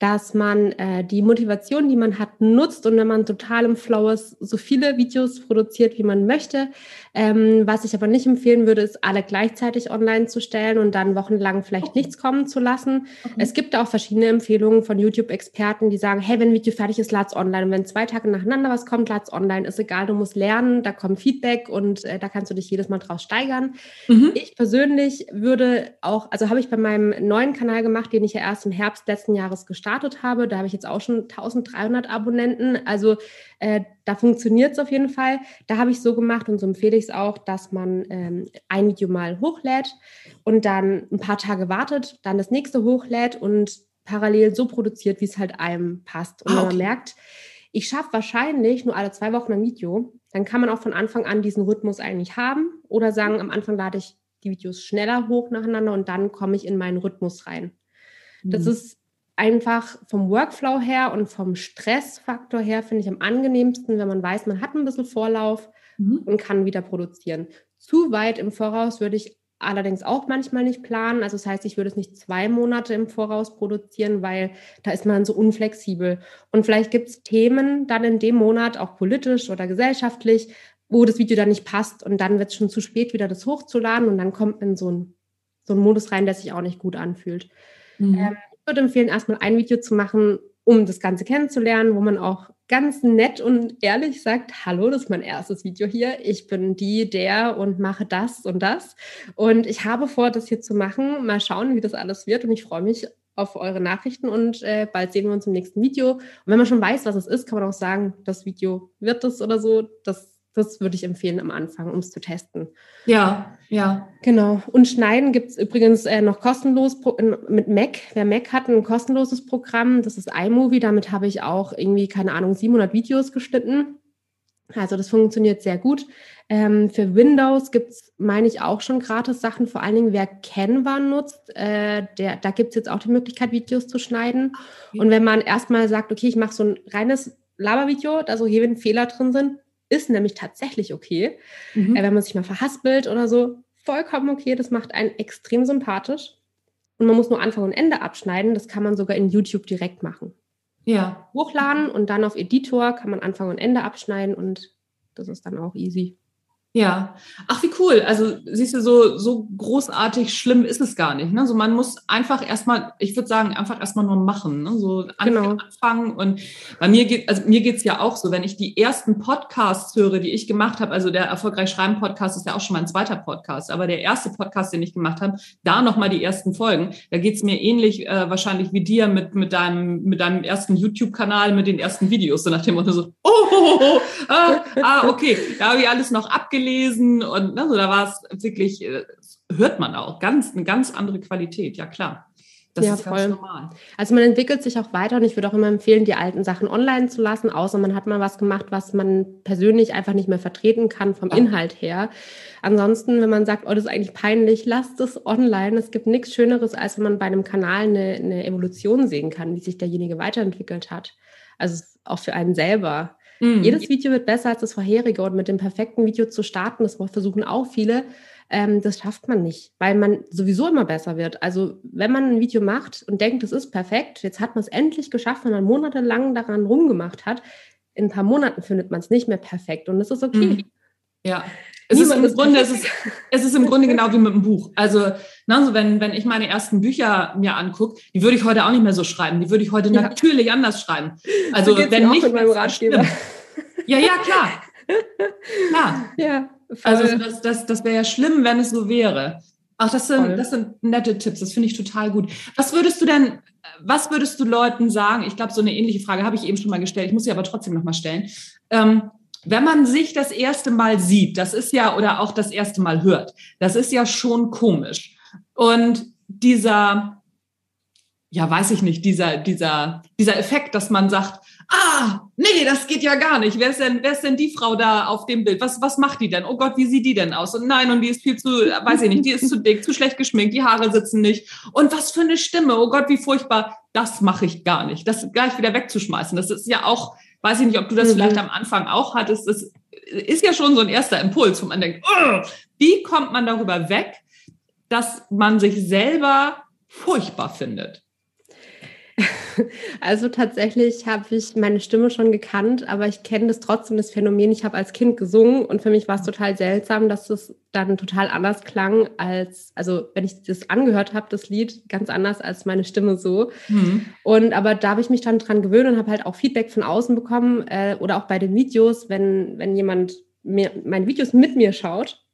Speaker 2: dass man äh, die Motivation, die man hat, nutzt und wenn man total im Flow ist, so viele Videos produziert, wie man möchte. Ähm, was ich aber nicht empfehlen würde, ist, alle gleichzeitig online zu stellen und dann wochenlang vielleicht nichts kommen zu lassen. Okay. Es gibt auch verschiedene Empfehlungen von YouTube-Experten, die sagen, hey, wenn ein Video fertig ist, lad's online. Und wenn zwei Tage nacheinander was kommt, lad's online. Ist egal, du musst lernen, da kommt Feedback und äh, da kannst du dich jedes Mal draus steigern. Mhm. Ich persönlich würde auch, also habe ich bei meinem neuen Kanal gemacht, den ich ja erst im Herbst letzten Jahres gestartet gestartet habe. Da habe ich jetzt auch schon 1300 Abonnenten. Also äh, da funktioniert es auf jeden Fall. Da habe ich so gemacht und so empfehle ich es auch, dass man ähm, ein Video mal hochlädt und dann ein paar Tage wartet, dann das nächste hochlädt und parallel so produziert, wie es halt einem passt. Und ah, okay. wenn man merkt, ich schaffe wahrscheinlich nur alle zwei Wochen ein Video, dann kann man auch von Anfang an diesen Rhythmus eigentlich haben oder sagen, am Anfang lade ich die Videos schneller hoch nacheinander und dann komme ich in meinen Rhythmus rein. Das mhm. ist einfach vom Workflow her und vom Stressfaktor her finde ich am angenehmsten, wenn man weiß, man hat ein bisschen Vorlauf mhm. und kann wieder produzieren. Zu weit im Voraus würde ich allerdings auch manchmal nicht planen. Also das heißt, ich würde es nicht zwei Monate im Voraus produzieren, weil da ist man so unflexibel. Und vielleicht gibt es Themen dann in dem Monat, auch politisch oder gesellschaftlich, wo das Video dann nicht passt und dann wird es schon zu spät, wieder das hochzuladen und dann kommt man in so ein so einen Modus rein, der sich auch nicht gut anfühlt. Mhm. Ähm, würde empfehlen, erstmal ein Video zu machen, um das Ganze kennenzulernen, wo man auch ganz nett und ehrlich sagt, hallo, das ist mein erstes Video hier. Ich bin die, der und mache das und das. Und ich habe vor, das hier zu machen. Mal schauen, wie das alles wird. Und ich freue mich auf eure Nachrichten und äh, bald sehen wir uns im nächsten Video. Und wenn man schon weiß, was es ist, kann man auch sagen, das Video wird es oder so. Das das würde ich empfehlen am Anfang, um es zu testen.
Speaker 1: Ja, ja.
Speaker 2: Genau. Und Schneiden gibt es übrigens äh, noch kostenlos mit Mac. Wer Mac hat, ein kostenloses Programm. Das ist iMovie. Damit habe ich auch irgendwie, keine Ahnung, 700 Videos geschnitten. Also das funktioniert sehr gut. Ähm, für Windows gibt es, meine ich, auch schon gratis Sachen. Vor allen Dingen, wer Canva nutzt, äh, der, da gibt es jetzt auch die Möglichkeit, Videos zu schneiden. Okay. Und wenn man erstmal sagt, okay, ich mache so ein reines Labervideo, da so hier wenn Fehler drin sind, ist nämlich tatsächlich okay. Mhm. Äh, wenn man sich mal verhaspelt oder so, vollkommen okay. Das macht einen extrem sympathisch. Und man muss nur Anfang und Ende abschneiden. Das kann man sogar in YouTube direkt machen.
Speaker 1: Ja.
Speaker 2: Hochladen und dann auf Editor kann man Anfang und Ende abschneiden und das ist dann auch easy.
Speaker 1: Ja, ach wie cool. Also siehst du, so, so großartig schlimm ist es gar nicht. Ne? So man muss einfach erstmal, ich würde sagen, einfach erstmal nur machen. Ne? So genau. anfangen. Und bei mir geht, also mir geht's ja auch so, wenn ich die ersten Podcasts höre, die ich gemacht habe, also der Erfolgreich Schreiben Podcast ist ja auch schon mein zweiter Podcast, aber der erste Podcast, den ich gemacht habe, da nochmal die ersten Folgen, da geht's mir ähnlich äh, wahrscheinlich wie dir mit, mit, deinem, mit deinem ersten YouTube-Kanal, mit den ersten Videos, so nach dem Motto so, oh, oh, oh, oh ah, ah, okay, da habe ich alles noch abgelegt gelesen und ne, so, da war es wirklich, äh, hört man auch, ganz, eine ganz andere Qualität, ja klar.
Speaker 2: Das ja, ist voll. ganz normal. Also man entwickelt sich auch weiter und ich würde auch immer empfehlen, die alten Sachen online zu lassen, außer man hat mal was gemacht, was man persönlich einfach nicht mehr vertreten kann vom ja. Inhalt her. Ansonsten, wenn man sagt, oh, das ist eigentlich peinlich, lasst es online. Es gibt nichts Schöneres, als wenn man bei einem Kanal eine, eine Evolution sehen kann, wie sich derjenige weiterentwickelt hat. Also auch für einen selber. Mhm. Jedes Video wird besser als das vorherige und mit dem perfekten Video zu starten, das versuchen auch viele, ähm, das schafft man nicht, weil man sowieso immer besser wird. Also wenn man ein Video macht und denkt, es ist perfekt, jetzt hat man es endlich geschafft, wenn man monatelang daran rumgemacht hat, in ein paar Monaten findet man es nicht mehr perfekt und das ist okay. Mhm.
Speaker 1: Ja, es ist, im Grunde, es, ist, es ist im Grunde genau wie mit einem Buch. Also, na, so wenn, wenn ich meine ersten Bücher mir angucke, die würde ich heute auch nicht mehr so schreiben. Die würde ich heute ja. natürlich anders schreiben. Also, so wenn nicht. Mit meinem Ratgeber. Ja, ja, klar. klar. Ja, also, das, das, das wäre ja schlimm, wenn es so wäre. Ach, das sind, das sind nette Tipps. Das finde ich total gut. Was würdest du denn, was würdest du Leuten sagen? Ich glaube, so eine ähnliche Frage habe ich eben schon mal gestellt. Ich muss sie aber trotzdem noch mal stellen. Ähm, wenn man sich das erste Mal sieht, das ist ja, oder auch das erste Mal hört, das ist ja schon komisch. Und dieser, ja, weiß ich nicht, dieser, dieser, dieser Effekt, dass man sagt, ah, nee, das geht ja gar nicht. Wer ist denn, wer ist denn die Frau da auf dem Bild? Was, was macht die denn? Oh Gott, wie sieht die denn aus? Und nein, und die ist viel zu, weiß ich nicht, die ist zu dick, zu schlecht geschminkt, die Haare sitzen nicht. Und was für eine Stimme. Oh Gott, wie furchtbar. Das mache ich gar nicht. Das gleich wieder wegzuschmeißen. Das ist ja auch, weiß ich nicht, ob du das mhm. vielleicht am Anfang auch hattest. Das ist ja schon so ein erster Impuls, wo man denkt, oh, wie kommt man darüber weg, dass man sich selber furchtbar findet?
Speaker 2: Also tatsächlich habe ich meine Stimme schon gekannt, aber ich kenne das trotzdem, das Phänomen. Ich habe als Kind gesungen und für mich war es total seltsam, dass es dann total anders klang als, also wenn ich das angehört habe, das Lied, ganz anders als meine Stimme so. Mhm. Und aber da habe ich mich dann dran gewöhnt und habe halt auch Feedback von außen bekommen äh, oder auch bei den Videos, wenn, wenn jemand mir, meine Videos mit mir schaut,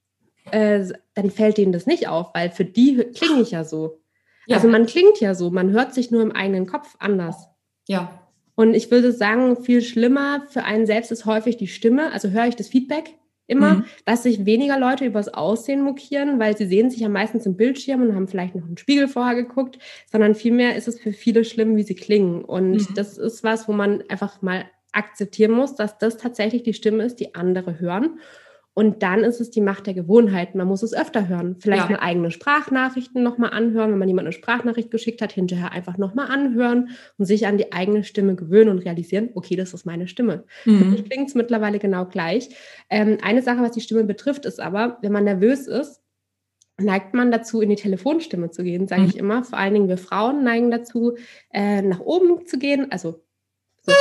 Speaker 2: äh, dann fällt denen das nicht auf, weil für die klinge ich ja so. Ja. Also man klingt ja so, man hört sich nur im eigenen Kopf anders.
Speaker 1: Ja.
Speaker 2: Und ich würde sagen, viel schlimmer für einen selbst ist häufig die Stimme. Also höre ich das Feedback immer, mhm. dass sich weniger Leute übers Aussehen mokieren, weil sie sehen sich ja meistens im Bildschirm und haben vielleicht noch einen Spiegel vorher geguckt, sondern vielmehr ist es für viele schlimm, wie sie klingen. Und mhm. das ist was, wo man einfach mal akzeptieren muss, dass das tatsächlich die Stimme ist, die andere hören. Und dann ist es die Macht der Gewohnheit. Man muss es öfter hören. Vielleicht ja. mal eigene Sprachnachrichten nochmal anhören, wenn man jemand eine Sprachnachricht geschickt hat, hinterher einfach nochmal anhören und sich an die eigene Stimme gewöhnen und realisieren, okay, das ist meine Stimme. Mhm. Für mich klingt es mittlerweile genau gleich. Ähm, eine Sache, was die Stimme betrifft, ist aber, wenn man nervös ist, neigt man dazu, in die Telefonstimme zu gehen, sage mhm. ich immer. Vor allen Dingen wir Frauen neigen dazu, äh, nach oben zu gehen, also so.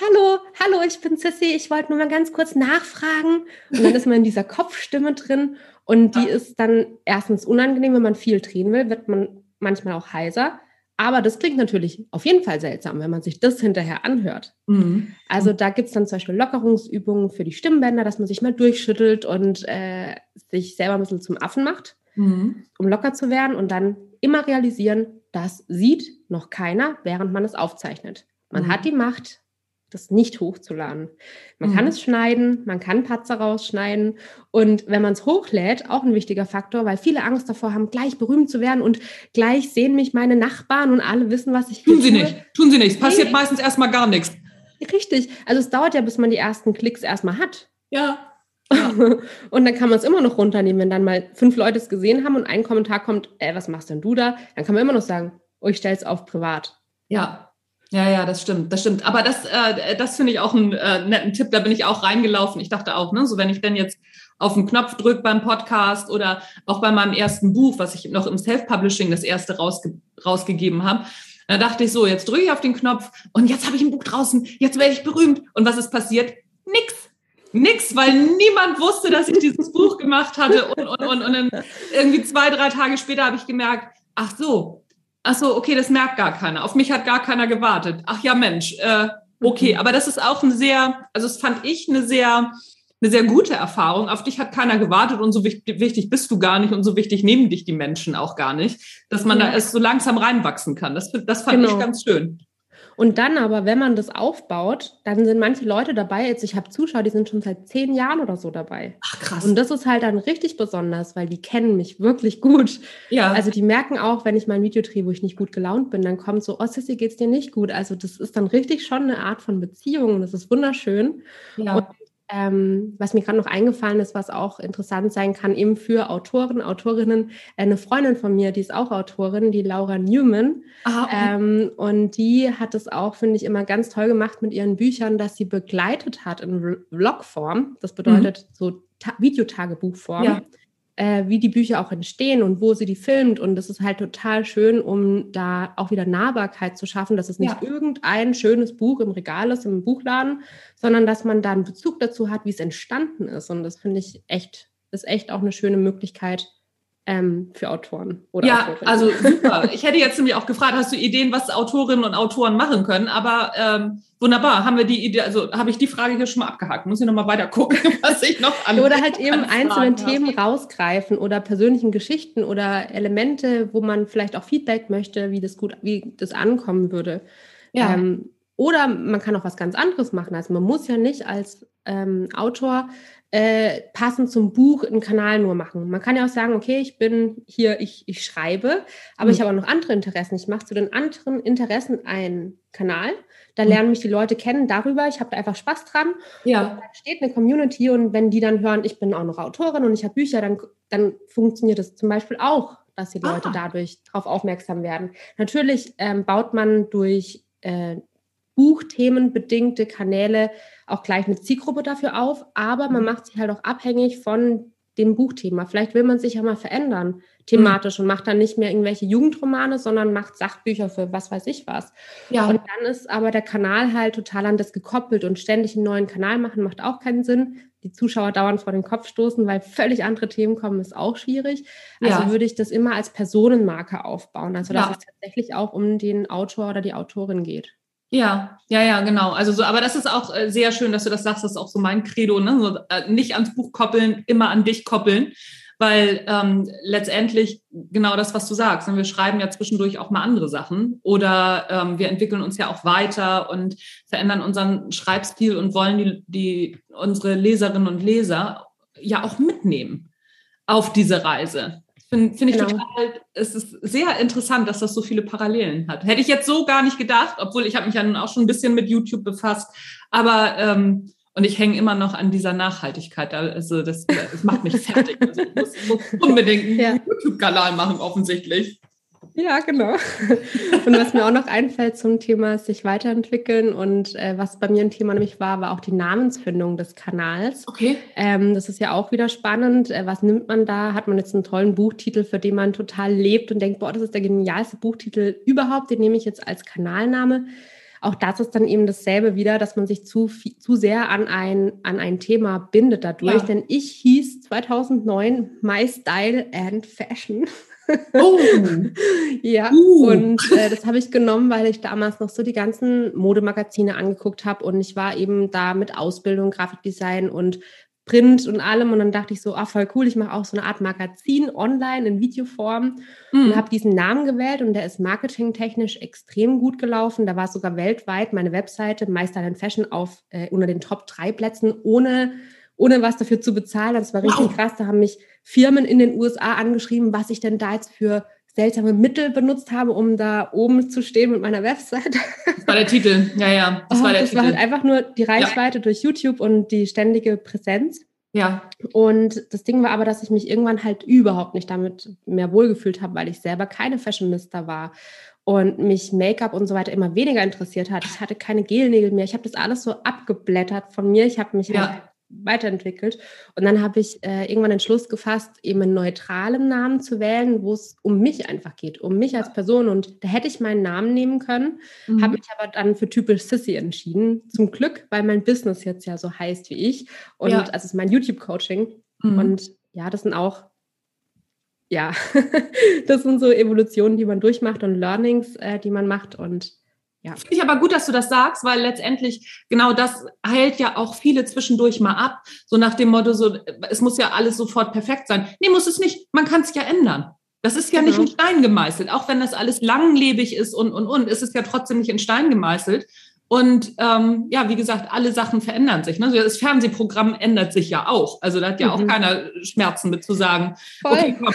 Speaker 2: hallo, hallo, ich bin Sissy, ich wollte nur mal ganz kurz nachfragen. Und dann ist man in dieser Kopfstimme drin und die ist dann erstens unangenehm, wenn man viel drehen will, wird man manchmal auch heiser. Aber das klingt natürlich auf jeden Fall seltsam, wenn man sich das hinterher anhört. Mhm. Also da gibt es dann zum Beispiel Lockerungsübungen für die Stimmbänder, dass man sich mal durchschüttelt und äh, sich selber ein bisschen zum Affen macht, mhm. um locker zu werden und dann immer realisieren, das sieht noch keiner, während man es aufzeichnet. Man mhm. hat die Macht, das nicht hochzuladen. Man mhm. kann es schneiden, man kann Patzer rausschneiden und wenn man es hochlädt, auch ein wichtiger Faktor, weil viele Angst davor haben, gleich berühmt zu werden und gleich sehen mich meine Nachbarn und alle wissen, was ich
Speaker 1: Tun sie tue. nicht, tun sie nicht. Es passiert nee. meistens erstmal gar nichts.
Speaker 2: Richtig. Also es dauert ja, bis man die ersten Klicks erstmal hat.
Speaker 1: Ja.
Speaker 2: ja. und dann kann man es immer noch runternehmen, wenn dann mal fünf Leute es gesehen haben und ein Kommentar kommt, ey, was machst denn du da? Dann kann man immer noch sagen, oh, ich stelle es auf privat.
Speaker 1: Ja, ja, ja, das stimmt, das stimmt. Aber das, äh, das finde ich auch einen äh, netten Tipp. Da bin ich auch reingelaufen. Ich dachte auch, ne, so wenn ich dann jetzt auf den Knopf drücke beim Podcast oder auch bei meinem ersten Buch, was ich noch im Self-Publishing das erste rausge rausgegeben habe, da dachte ich so, jetzt drücke ich auf den Knopf und jetzt habe ich ein Buch draußen, jetzt werde ich berühmt. Und was ist passiert? Nix. Nix, weil niemand wusste, dass ich dieses Buch gemacht hatte. Und, und, und, und dann irgendwie zwei, drei Tage später habe ich gemerkt, ach so, ach so, okay, das merkt gar keiner. Auf mich hat gar keiner gewartet. Ach ja, Mensch, äh, okay. Mhm. Aber das ist auch ein sehr, also das fand ich eine sehr, eine sehr gute Erfahrung. Auf dich hat keiner gewartet und so wichtig, bist du gar nicht und so wichtig nehmen dich die Menschen auch gar nicht, dass man ja. da erst so langsam reinwachsen kann. Das, das fand genau. ich ganz schön.
Speaker 2: Und dann aber, wenn man das aufbaut, dann sind manche Leute dabei, jetzt ich habe Zuschauer, die sind schon seit zehn Jahren oder so dabei.
Speaker 1: Ach krass.
Speaker 2: Und das ist halt dann richtig besonders, weil die kennen mich wirklich gut. Ja. Also die merken auch, wenn ich mein Video drehe, wo ich nicht gut gelaunt bin, dann kommt so, oh Sissy, geht's dir nicht gut? Also das ist dann richtig schon eine Art von Beziehung. Das ist wunderschön. Ja. Und ähm, was mir gerade noch eingefallen ist, was auch interessant sein kann, eben für Autoren, Autorinnen. Eine Freundin von mir, die ist auch Autorin, die Laura Newman. Ah, okay. ähm, und die hat es auch, finde ich, immer ganz toll gemacht mit ihren Büchern, dass sie begleitet hat in Vlogform. Das bedeutet mhm. so Videotagebuchform. Ja äh, wie die Bücher auch entstehen und wo sie die filmt. Und das ist halt total schön, um da auch wieder Nahbarkeit zu schaffen, dass es nicht ja. irgendein schönes Buch im Regal ist, im Buchladen, sondern dass man da einen Bezug dazu hat, wie es entstanden ist. Und das finde ich echt, ist echt auch eine schöne Möglichkeit, ähm, für Autoren
Speaker 1: oder Ja, Autorinnen. also super. Ich hätte jetzt nämlich auch gefragt, hast du Ideen, was Autorinnen und Autoren machen können? Aber ähm, wunderbar, haben wir die Idee, also habe ich die Frage hier schon mal abgehakt. Muss ich nochmal weiter gucken, was ich noch
Speaker 2: an Oder halt eben einzelne Themen rausgreifen oder persönlichen Geschichten oder Elemente, wo man vielleicht auch Feedback möchte, wie das gut, wie das ankommen würde. Ja. Ähm, oder man kann auch was ganz anderes machen. Also man muss ja nicht als ähm, Autor äh, passend zum Buch einen Kanal nur machen. Man kann ja auch sagen, okay, ich bin hier, ich, ich schreibe, aber mhm. ich habe auch noch andere Interessen. Ich mache zu den anderen Interessen einen Kanal. Da mhm. lernen mich die Leute kennen darüber. Ich habe da einfach Spaß dran. Ja. Und da steht eine Community und wenn die dann hören, ich bin auch noch Autorin und ich habe Bücher, dann, dann funktioniert das zum Beispiel auch, dass die Leute ah. dadurch darauf aufmerksam werden. Natürlich ähm, baut man durch äh, buchthemenbedingte Kanäle auch gleich eine Zielgruppe dafür auf, aber man mhm. macht sich halt auch abhängig von dem Buchthema. Vielleicht will man sich ja mal verändern thematisch mhm. und macht dann nicht mehr irgendwelche Jugendromane, sondern macht Sachbücher für was weiß ich was. Ja. Und dann ist aber der Kanal halt total an das gekoppelt und ständig einen neuen Kanal machen macht auch keinen Sinn. Die Zuschauer dauernd vor den Kopf stoßen, weil völlig andere Themen kommen, ist auch schwierig. Also ja. würde ich das immer als Personenmarke aufbauen. Also dass ja. es tatsächlich auch um den Autor oder die Autorin geht.
Speaker 1: Ja, ja, ja, genau. Also so, aber das ist auch äh, sehr schön, dass du das sagst. Das ist auch so mein Credo, ne? So, äh, nicht ans Buch koppeln, immer an dich koppeln, weil ähm, letztendlich genau das, was du sagst. Und ne? wir schreiben ja zwischendurch auch mal andere Sachen oder ähm, wir entwickeln uns ja auch weiter und verändern unseren Schreibstil und wollen die, die unsere Leserinnen und Leser ja auch mitnehmen auf diese Reise. Finde find ich genau. total, es ist sehr interessant, dass das so viele Parallelen hat. Hätte ich jetzt so gar nicht gedacht, obwohl ich habe mich ja nun auch schon ein bisschen mit YouTube befasst. Aber ähm, und ich hänge immer noch an dieser Nachhaltigkeit. Also das, das macht mich fertig. Also ich muss, muss unbedingt einen ja. YouTube-Kanal machen, offensichtlich.
Speaker 2: Ja, genau. Und was mir auch noch einfällt zum Thema sich weiterentwickeln und äh, was bei mir ein Thema nämlich war, war auch die Namensfindung des Kanals.
Speaker 1: Okay.
Speaker 2: Ähm, das ist ja auch wieder spannend. Äh, was nimmt man da? Hat man jetzt einen tollen Buchtitel, für den man total lebt und denkt, boah, das ist der genialste Buchtitel überhaupt, den nehme ich jetzt als Kanalname. Auch das ist dann eben dasselbe wieder, dass man sich zu, zu sehr an ein, an ein Thema bindet dadurch. Ja. Denn ich hieß 2009 My Style and Fashion. Oh. ja, uh. und äh, das habe ich genommen, weil ich damals noch so die ganzen Modemagazine angeguckt habe und ich war eben da mit Ausbildung, Grafikdesign und Print und allem und dann dachte ich so, ah, voll cool, ich mache auch so eine Art Magazin online in Videoform mm. und habe diesen Namen gewählt und der ist marketingtechnisch extrem gut gelaufen. Da war sogar weltweit meine Webseite Meister Fashion auf äh, unter den Top 3 Plätzen ohne ohne was dafür zu bezahlen. Das war richtig wow. krass. Da haben mich Firmen in den USA angeschrieben, was ich denn da jetzt für seltsame Mittel benutzt habe, um da oben zu stehen mit meiner Website.
Speaker 1: Das war der Titel, ja, ja.
Speaker 2: Das, oh, war, der das Titel. war halt einfach nur die Reichweite ja. durch YouTube und die ständige Präsenz.
Speaker 1: Ja.
Speaker 2: Und das Ding war aber, dass ich mich irgendwann halt überhaupt nicht damit mehr wohlgefühlt habe, weil ich selber keine Fashionista war und mich Make-up und so weiter immer weniger interessiert hat. Ich hatte keine Gelnägel mehr. Ich habe das alles so abgeblättert von mir. Ich habe mich ja. halt weiterentwickelt. Und dann habe ich äh, irgendwann den Schluss gefasst, eben einen neutralen Namen zu wählen, wo es um mich einfach geht, um mich als Person. Und da hätte ich meinen Namen nehmen können, mhm. habe mich aber dann für typisch Sissy entschieden. Zum Glück, weil mein Business jetzt ja so heißt wie ich. Und ja. also es ist mein YouTube-Coaching. Mhm. Und ja, das sind auch, ja, das sind so Evolutionen, die man durchmacht und Learnings, äh, die man macht. Und
Speaker 1: ja. Finde ich aber gut, dass du das sagst, weil letztendlich genau das heilt ja auch viele zwischendurch mal ab. So nach dem Motto, so, es muss ja alles sofort perfekt sein. Nee, muss es nicht. Man kann es ja ändern. Das ist ja genau. nicht in Stein gemeißelt. Auch wenn das alles langlebig ist und, und, und, ist es ja trotzdem nicht in Stein gemeißelt. Und ähm, ja, wie gesagt, alle Sachen verändern sich. Ne? Das Fernsehprogramm ändert sich ja auch. Also da hat ja mhm. auch keiner Schmerzen mit zu sagen, Voll. okay, komm,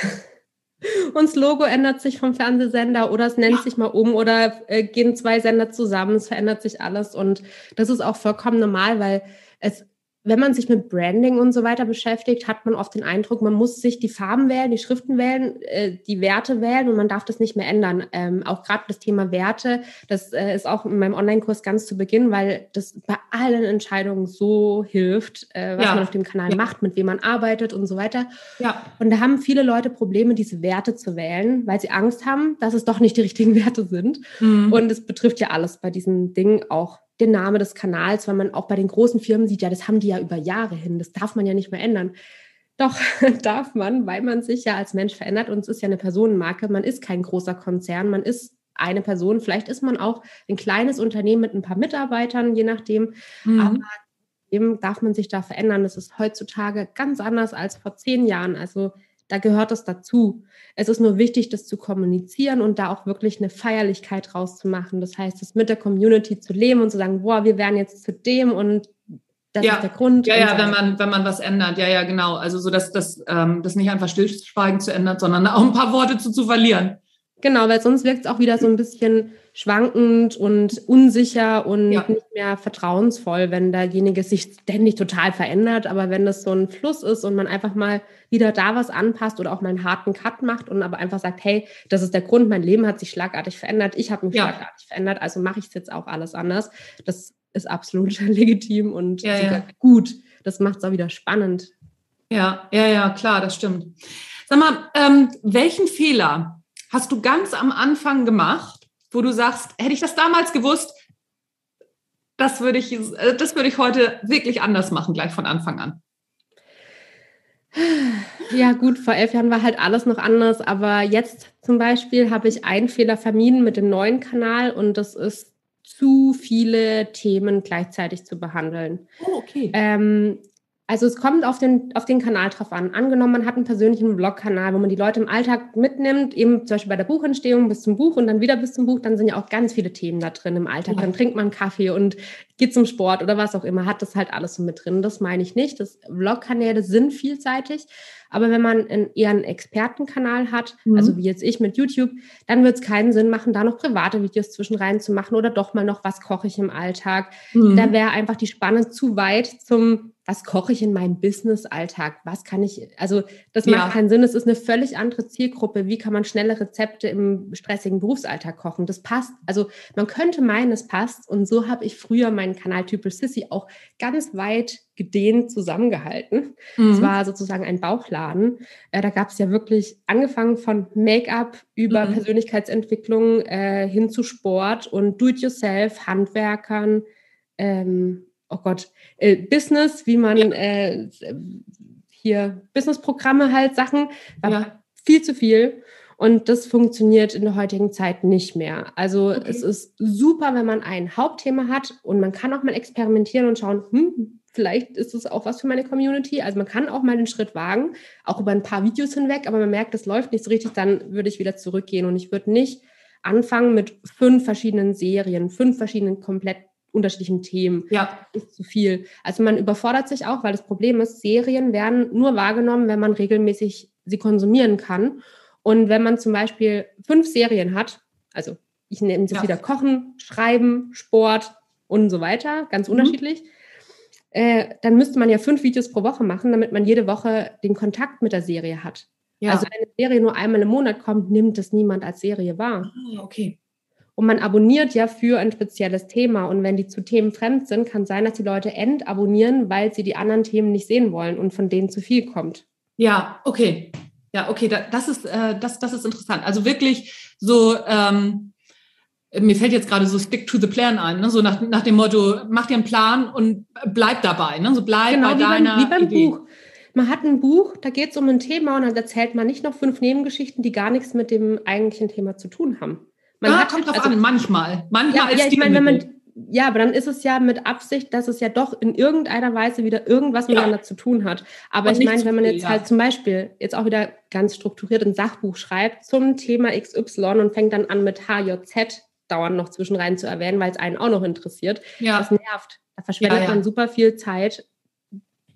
Speaker 2: und das Logo ändert sich vom Fernsehsender oder es nennt ja. sich mal um oder äh, gehen zwei Sender zusammen, es verändert sich alles und das ist auch vollkommen normal, weil es wenn man sich mit Branding und so weiter beschäftigt, hat man oft den Eindruck, man muss sich die Farben wählen, die Schriften wählen, äh, die Werte wählen und man darf das nicht mehr ändern. Ähm, auch gerade das Thema Werte, das äh, ist auch in meinem Online-Kurs ganz zu Beginn, weil das bei allen Entscheidungen so hilft, äh, was ja. man auf dem Kanal ja. macht, mit wem man arbeitet und so weiter.
Speaker 1: Ja.
Speaker 2: Und da haben viele Leute Probleme, diese Werte zu wählen, weil sie Angst haben, dass es doch nicht die richtigen Werte sind. Mhm. Und es betrifft ja alles bei diesen Dingen auch der Name des Kanals, weil man auch bei den großen Firmen sieht, ja, das haben die ja über Jahre hin, das darf man ja nicht mehr ändern. Doch, darf man, weil man sich ja als Mensch verändert und es ist ja eine Personenmarke. Man ist kein großer Konzern, man ist eine Person. Vielleicht ist man auch ein kleines Unternehmen mit ein paar Mitarbeitern, je nachdem. Mhm. Aber eben darf man sich da verändern. Das ist heutzutage ganz anders als vor zehn Jahren. Also da gehört es dazu. Es ist nur wichtig, das zu kommunizieren und da auch wirklich eine Feierlichkeit rauszumachen. Das heißt, das mit der Community zu leben und zu sagen, boah, wir werden jetzt zu dem und das
Speaker 1: ja.
Speaker 2: ist der Grund.
Speaker 1: Ja, ja, wenn man, wenn man was ändert. Ja, ja, genau. Also so, dass das, ähm, das nicht einfach Stillschweigen zu ändern, sondern auch ein paar Worte zu, zu verlieren.
Speaker 2: Genau, weil sonst wirkt es auch wieder so ein bisschen schwankend und unsicher und ja. nicht mehr vertrauensvoll, wenn derjenige sich ständig total verändert. Aber wenn das so ein Fluss ist und man einfach mal wieder da was anpasst oder auch mal einen harten Cut macht und aber einfach sagt, hey, das ist der Grund, mein Leben hat sich schlagartig verändert, ich habe mich ja. schlagartig verändert, also mache ich es jetzt auch alles anders. Das ist absolut legitim und ja, sogar gut. Das macht es auch wieder spannend.
Speaker 1: Ja, ja, ja, klar, das stimmt. Sag mal, ähm, welchen Fehler hast du ganz am Anfang gemacht, wo du sagst, hätte ich das damals gewusst, das würde ich, äh, das würde ich heute wirklich anders machen, gleich von Anfang an.
Speaker 2: Ja, gut, vor elf Jahren war halt alles noch anders, aber jetzt zum Beispiel habe ich einen Fehler vermieden mit dem neuen Kanal und das ist zu viele Themen gleichzeitig zu behandeln.
Speaker 1: Oh, okay.
Speaker 2: Ähm, also es kommt auf den, auf den Kanal drauf an. Angenommen, man hat einen persönlichen Blog-Kanal, wo man die Leute im Alltag mitnimmt, eben zum Beispiel bei der Buchentstehung bis zum Buch und dann wieder bis zum Buch, dann sind ja auch ganz viele Themen da drin im Alltag. Ja. Dann trinkt man Kaffee und geht zum Sport oder was auch immer, hat das halt alles so mit drin. Das meine ich nicht. Das Blog-Kanäle sind vielseitig, aber wenn man einen, eher einen Expertenkanal hat, mhm. also wie jetzt ich mit YouTube, dann wird es keinen Sinn machen, da noch private Videos zwischen rein zu machen oder doch mal noch, was koche ich im Alltag. Mhm. Da wäre einfach die Spanne zu weit zum was koche ich in meinem Business-Alltag? Was kann ich, also das macht ja. keinen Sinn. Es ist eine völlig andere Zielgruppe. Wie kann man schnelle Rezepte im stressigen Berufsalltag kochen? Das passt. Also man könnte meinen, es passt. Und so habe ich früher meinen Kanal Typisch Sissy auch ganz weit gedehnt zusammengehalten. Es mhm. war sozusagen ein Bauchladen. Äh, da gab es ja wirklich angefangen von Make-up über mhm. Persönlichkeitsentwicklung äh, hin zu Sport und Do-it-yourself, Handwerkern, ähm, oh Gott, äh, Business, wie man ja. äh, hier Businessprogramme halt Sachen, war ja. viel zu viel. Und das funktioniert in der heutigen Zeit nicht mehr. Also okay. es ist super, wenn man ein Hauptthema hat und man kann auch mal experimentieren und schauen, hm, vielleicht ist es auch was für meine Community. Also man kann auch mal den Schritt wagen, auch über ein paar Videos hinweg, aber man merkt, das läuft nicht so richtig, dann würde ich wieder zurückgehen und ich würde nicht anfangen mit fünf verschiedenen Serien, fünf verschiedenen komplett unterschiedlichen Themen.
Speaker 1: Ja.
Speaker 2: Ist zu viel. Also man überfordert sich auch, weil das Problem ist, Serien werden nur wahrgenommen, wenn man regelmäßig sie konsumieren kann. Und wenn man zum Beispiel fünf Serien hat, also ich nehme jetzt ja. wieder Kochen, Schreiben, Sport und so weiter, ganz mhm. unterschiedlich, äh, dann müsste man ja fünf Videos pro Woche machen, damit man jede Woche den Kontakt mit der Serie hat. Ja. Also wenn eine Serie nur einmal im Monat kommt, nimmt das niemand als Serie wahr.
Speaker 1: Ah, okay.
Speaker 2: Und man abonniert ja für ein spezielles Thema. Und wenn die zu Themen fremd sind, kann sein, dass die Leute entabonnieren, weil sie die anderen Themen nicht sehen wollen und von denen zu viel kommt.
Speaker 1: Ja, okay. Ja, okay, das ist, äh, das, das ist interessant. Also wirklich so, ähm, mir fällt jetzt gerade so Stick to the Plan ein, ne? so nach, nach dem Motto, mach dir einen Plan und bleib dabei, ne? so bleib genau, bei wie deiner beim, wie beim Idee.
Speaker 2: Buch. Man hat ein Buch, da geht es um ein Thema und dann erzählt man nicht noch fünf Nebengeschichten, die gar nichts mit dem eigentlichen Thema zu tun haben.
Speaker 1: Man ah, hat, kommt drauf also, an, manchmal. Manchmal
Speaker 2: ja, ja, ich meine, wenn man, ja, aber dann ist es ja mit Absicht, dass es ja doch in irgendeiner Weise wieder irgendwas ja. miteinander zu tun hat. Aber und ich meine, wenn man jetzt viel, halt zum Beispiel jetzt auch wieder ganz strukturiert ein Sachbuch schreibt zum Thema XY und fängt dann an mit HJZ dauernd noch zwischenrein zu erwähnen, weil es einen auch noch interessiert. Ja. Das nervt. Da verschwendet ja, ja. man super viel Zeit.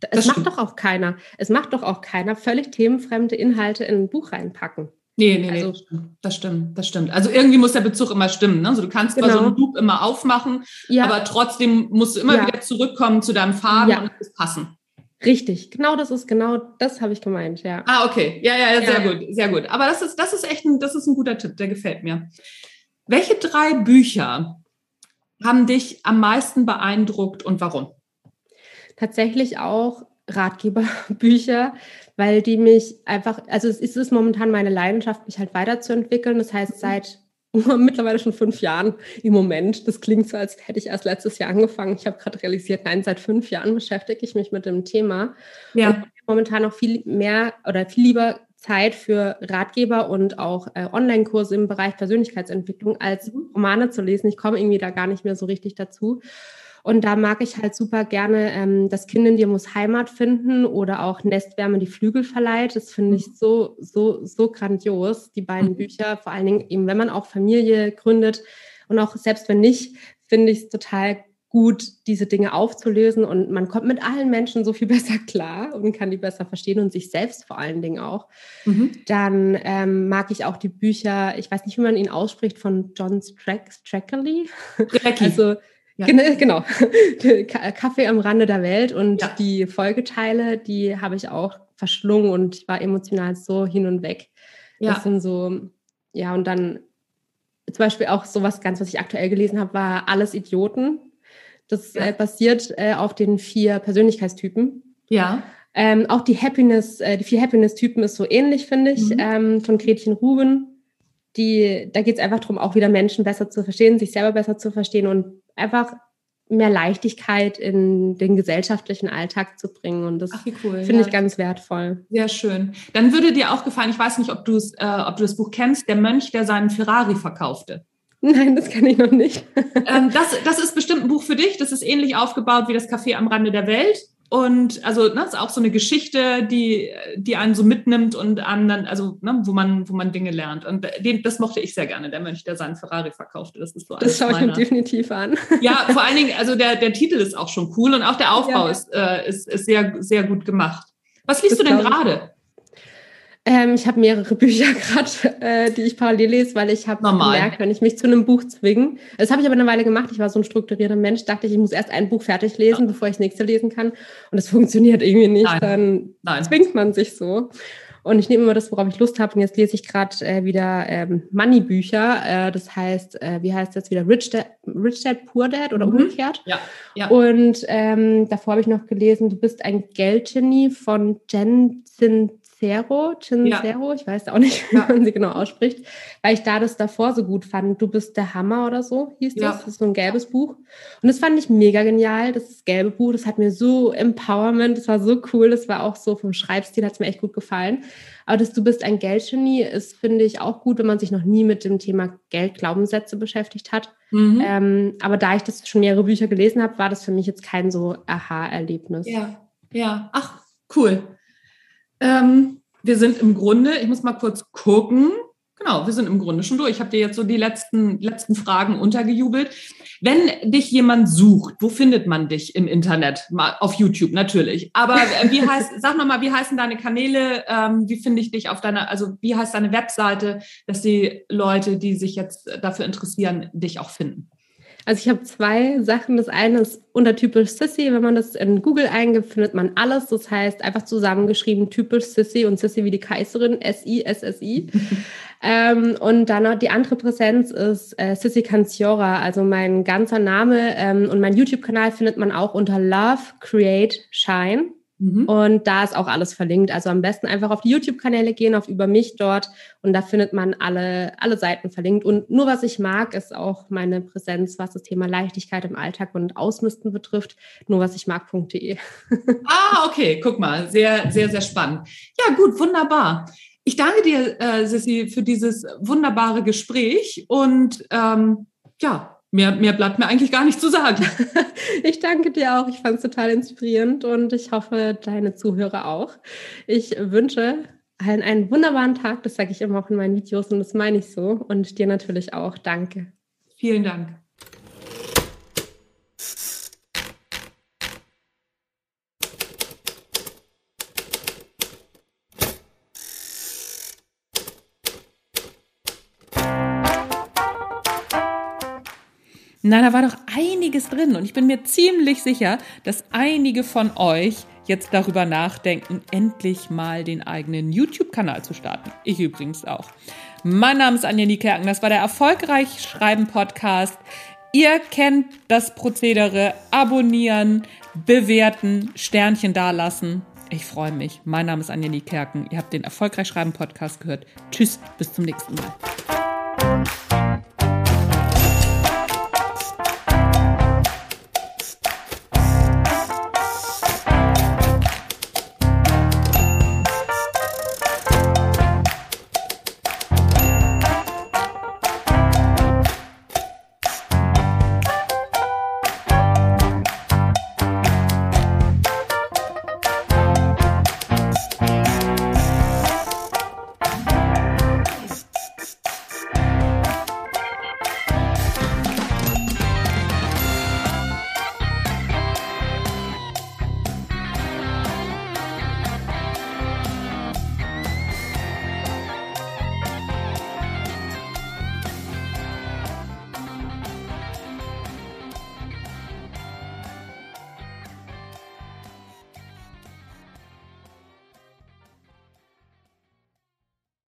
Speaker 2: Es das macht stimmt. doch auch keiner. Es macht doch auch keiner völlig themenfremde Inhalte in ein Buch reinpacken.
Speaker 1: Nee, nee, also, nee, das stimmt, das stimmt. Also irgendwie muss der Bezug immer stimmen. Ne? Also du kannst genau. so einen Loop immer aufmachen, ja. aber trotzdem musst du immer ja. wieder zurückkommen zu deinem Faden ja. und es passen.
Speaker 2: Richtig, genau das ist genau das habe ich gemeint, ja.
Speaker 1: Ah, okay. Ja, ja, ja, sehr gut, sehr gut. Aber das ist, das ist echt ein, das ist ein guter Tipp, der gefällt mir. Welche drei Bücher haben dich am meisten beeindruckt und warum?
Speaker 2: Tatsächlich auch Ratgeberbücher, weil die mich einfach, also es ist momentan meine Leidenschaft, mich halt weiterzuentwickeln. Das heißt, mhm. seit mittlerweile schon fünf Jahren im Moment. Das klingt so, als hätte ich erst letztes Jahr angefangen. Ich habe gerade realisiert, nein, seit fünf Jahren beschäftige ich mich mit dem Thema. Ja. Momentan noch viel mehr oder viel lieber Zeit für Ratgeber und auch äh, Online-Kurse im Bereich Persönlichkeitsentwicklung als mhm. Romane zu lesen. Ich komme irgendwie da gar nicht mehr so richtig dazu. Und da mag ich halt super gerne ähm, Das Kind in dir muss Heimat finden oder auch Nestwärme die Flügel verleiht. Das finde ich mhm. so, so, so grandios, die beiden mhm. Bücher. Vor allen Dingen eben, wenn man auch Familie gründet und auch selbst wenn nicht, finde ich es total gut, diese Dinge aufzulösen und man kommt mit allen Menschen so viel besser klar und kann die besser verstehen und sich selbst vor allen Dingen auch. Mhm. Dann ähm, mag ich auch die Bücher, ich weiß nicht, wie man ihn ausspricht, von John Strack Strackley. also ja. Genau, Kaffee am Rande der Welt und ja. die Folgeteile, die habe ich auch verschlungen und ich war emotional so hin und weg. Ja. Das sind so, ja, und dann zum Beispiel auch sowas ganz, was ich aktuell gelesen habe, war Alles Idioten das ja. äh, basiert äh, auf den vier Persönlichkeitstypen.
Speaker 1: Ja.
Speaker 2: Ähm, auch die Happiness, äh, die vier Happiness-Typen ist so ähnlich, finde ich, mhm. ähm, von Gretchen Ruben. Die, da geht es einfach darum, auch wieder Menschen besser zu verstehen, sich selber besser zu verstehen und einfach mehr Leichtigkeit in den gesellschaftlichen Alltag zu bringen. Und das cool, finde ja. ich ganz wertvoll.
Speaker 1: Sehr schön. Dann würde dir auch gefallen, ich weiß nicht, ob, du's, äh, ob du das Buch kennst, Der Mönch, der seinen Ferrari verkaufte.
Speaker 2: Nein, das kenne ich noch nicht.
Speaker 1: ähm, das, das ist bestimmt ein Buch für dich. Das ist ähnlich aufgebaut wie das Café am Rande der Welt. Und also ne, das ist auch so eine Geschichte, die, die einen so mitnimmt und anderen, also ne, wo man, wo man Dinge lernt. Und den, das mochte ich sehr gerne, der Mönch, der seinen Ferrari verkaufte. Das ist so
Speaker 2: Das schaue ich mir definitiv an.
Speaker 1: Ja, vor allen Dingen, also der, der Titel ist auch schon cool und auch der Aufbau ja. ist, äh, ist, ist sehr, sehr gut gemacht. Was liest das du denn gerade?
Speaker 2: Ähm, ich habe mehrere Bücher gerade, äh, die ich parallel lese, weil ich habe gemerkt, wenn ich mich zu einem Buch zwinge, das habe ich aber eine Weile gemacht, ich war so ein strukturierter Mensch, dachte ich, ich muss erst ein Buch fertig lesen, ja. bevor ich das nächste lesen kann. Und das funktioniert irgendwie nicht. Nein. Dann Nein. zwingt man sich so. Und ich nehme immer das, worauf ich Lust habe. Und jetzt lese ich gerade äh, wieder ähm, Money-Bücher. Äh, das heißt, äh, wie heißt das wieder? Rich Dad, Rich Dad Poor Dad oder mhm. umgekehrt.
Speaker 1: Ja. ja.
Speaker 2: Und ähm, davor habe ich noch gelesen, du bist ein Geldgenie von Jen Sin Cincero, Cincero, ja. ich weiß auch nicht, wie man sie genau ausspricht, weil ich da das davor so gut fand. Du bist der Hammer oder so, hieß das. Ja. Das ist so ein gelbes Buch. Und das fand ich mega genial, das ist gelbe Buch. Das hat mir so Empowerment, das war so cool. Das war auch so vom Schreibstil, hat es mir echt gut gefallen. Aber dass du bist ein Geldgenie ist, finde ich, auch gut, wenn man sich noch nie mit dem Thema Geldglaubenssätze beschäftigt hat. Mhm. Ähm, aber da ich das schon mehrere Bücher gelesen habe, war das für mich jetzt kein so Aha-Erlebnis.
Speaker 1: Ja, ja. Ach, cool. Ähm, wir sind im Grunde, ich muss mal kurz gucken, Genau, wir sind im Grunde schon durch. Ich habe dir jetzt so die letzten, letzten Fragen untergejubelt. Wenn dich jemand sucht, wo findet man dich im Internet? Mal auf YouTube natürlich. Aber äh, wie heißt, sag nochmal, wie heißen deine Kanäle? Ähm, wie finde ich dich auf deiner, also wie heißt deine Webseite, dass die Leute, die sich jetzt dafür interessieren, dich auch finden?
Speaker 2: Also ich habe zwei Sachen. Das eine ist unter typisch Sissy. Wenn man das in Google eingibt, findet man alles. Das heißt einfach zusammengeschrieben typisch Sissy und Sissy wie die Kaiserin, S-I-S-S-I. ähm, und dann noch die andere Präsenz ist äh, Sissy Canciora, also mein ganzer Name. Ähm, und mein YouTube-Kanal findet man auch unter Love, Create, Shine. Mhm. Und da ist auch alles verlinkt. Also am besten einfach auf die YouTube-Kanäle gehen, auf über mich dort. Und da findet man alle, alle Seiten verlinkt. Und nur was ich mag, ist auch meine Präsenz, was das Thema Leichtigkeit im Alltag und Ausmisten betrifft. Nur was ich mag.de.
Speaker 1: Ah, okay. Guck mal. Sehr, sehr, sehr spannend. Ja, gut. Wunderbar. Ich danke dir, äh, Sissi, für dieses wunderbare Gespräch. Und ähm, ja, mehr, mehr bleibt mir eigentlich gar nicht zu sagen.
Speaker 2: ich danke dir auch. Ich fand es total inspirierend und ich hoffe, deine Zuhörer auch. Ich wünsche allen einen wunderbaren Tag. Das sage ich immer auch in meinen Videos und das meine ich so. Und dir natürlich auch. Danke.
Speaker 1: Vielen Dank. Na, da war doch einiges drin und ich bin mir ziemlich sicher, dass einige von euch jetzt darüber nachdenken, endlich mal den eigenen YouTube-Kanal zu starten. Ich übrigens auch. Mein Name ist Anja Niekerken, das war der Erfolgreich Schreiben Podcast. Ihr kennt das Prozedere, abonnieren, bewerten, Sternchen dalassen. Ich freue mich. Mein Name ist Anja Niekerken. Ihr habt den Erfolgreich Schreiben Podcast gehört. Tschüss, bis zum nächsten Mal.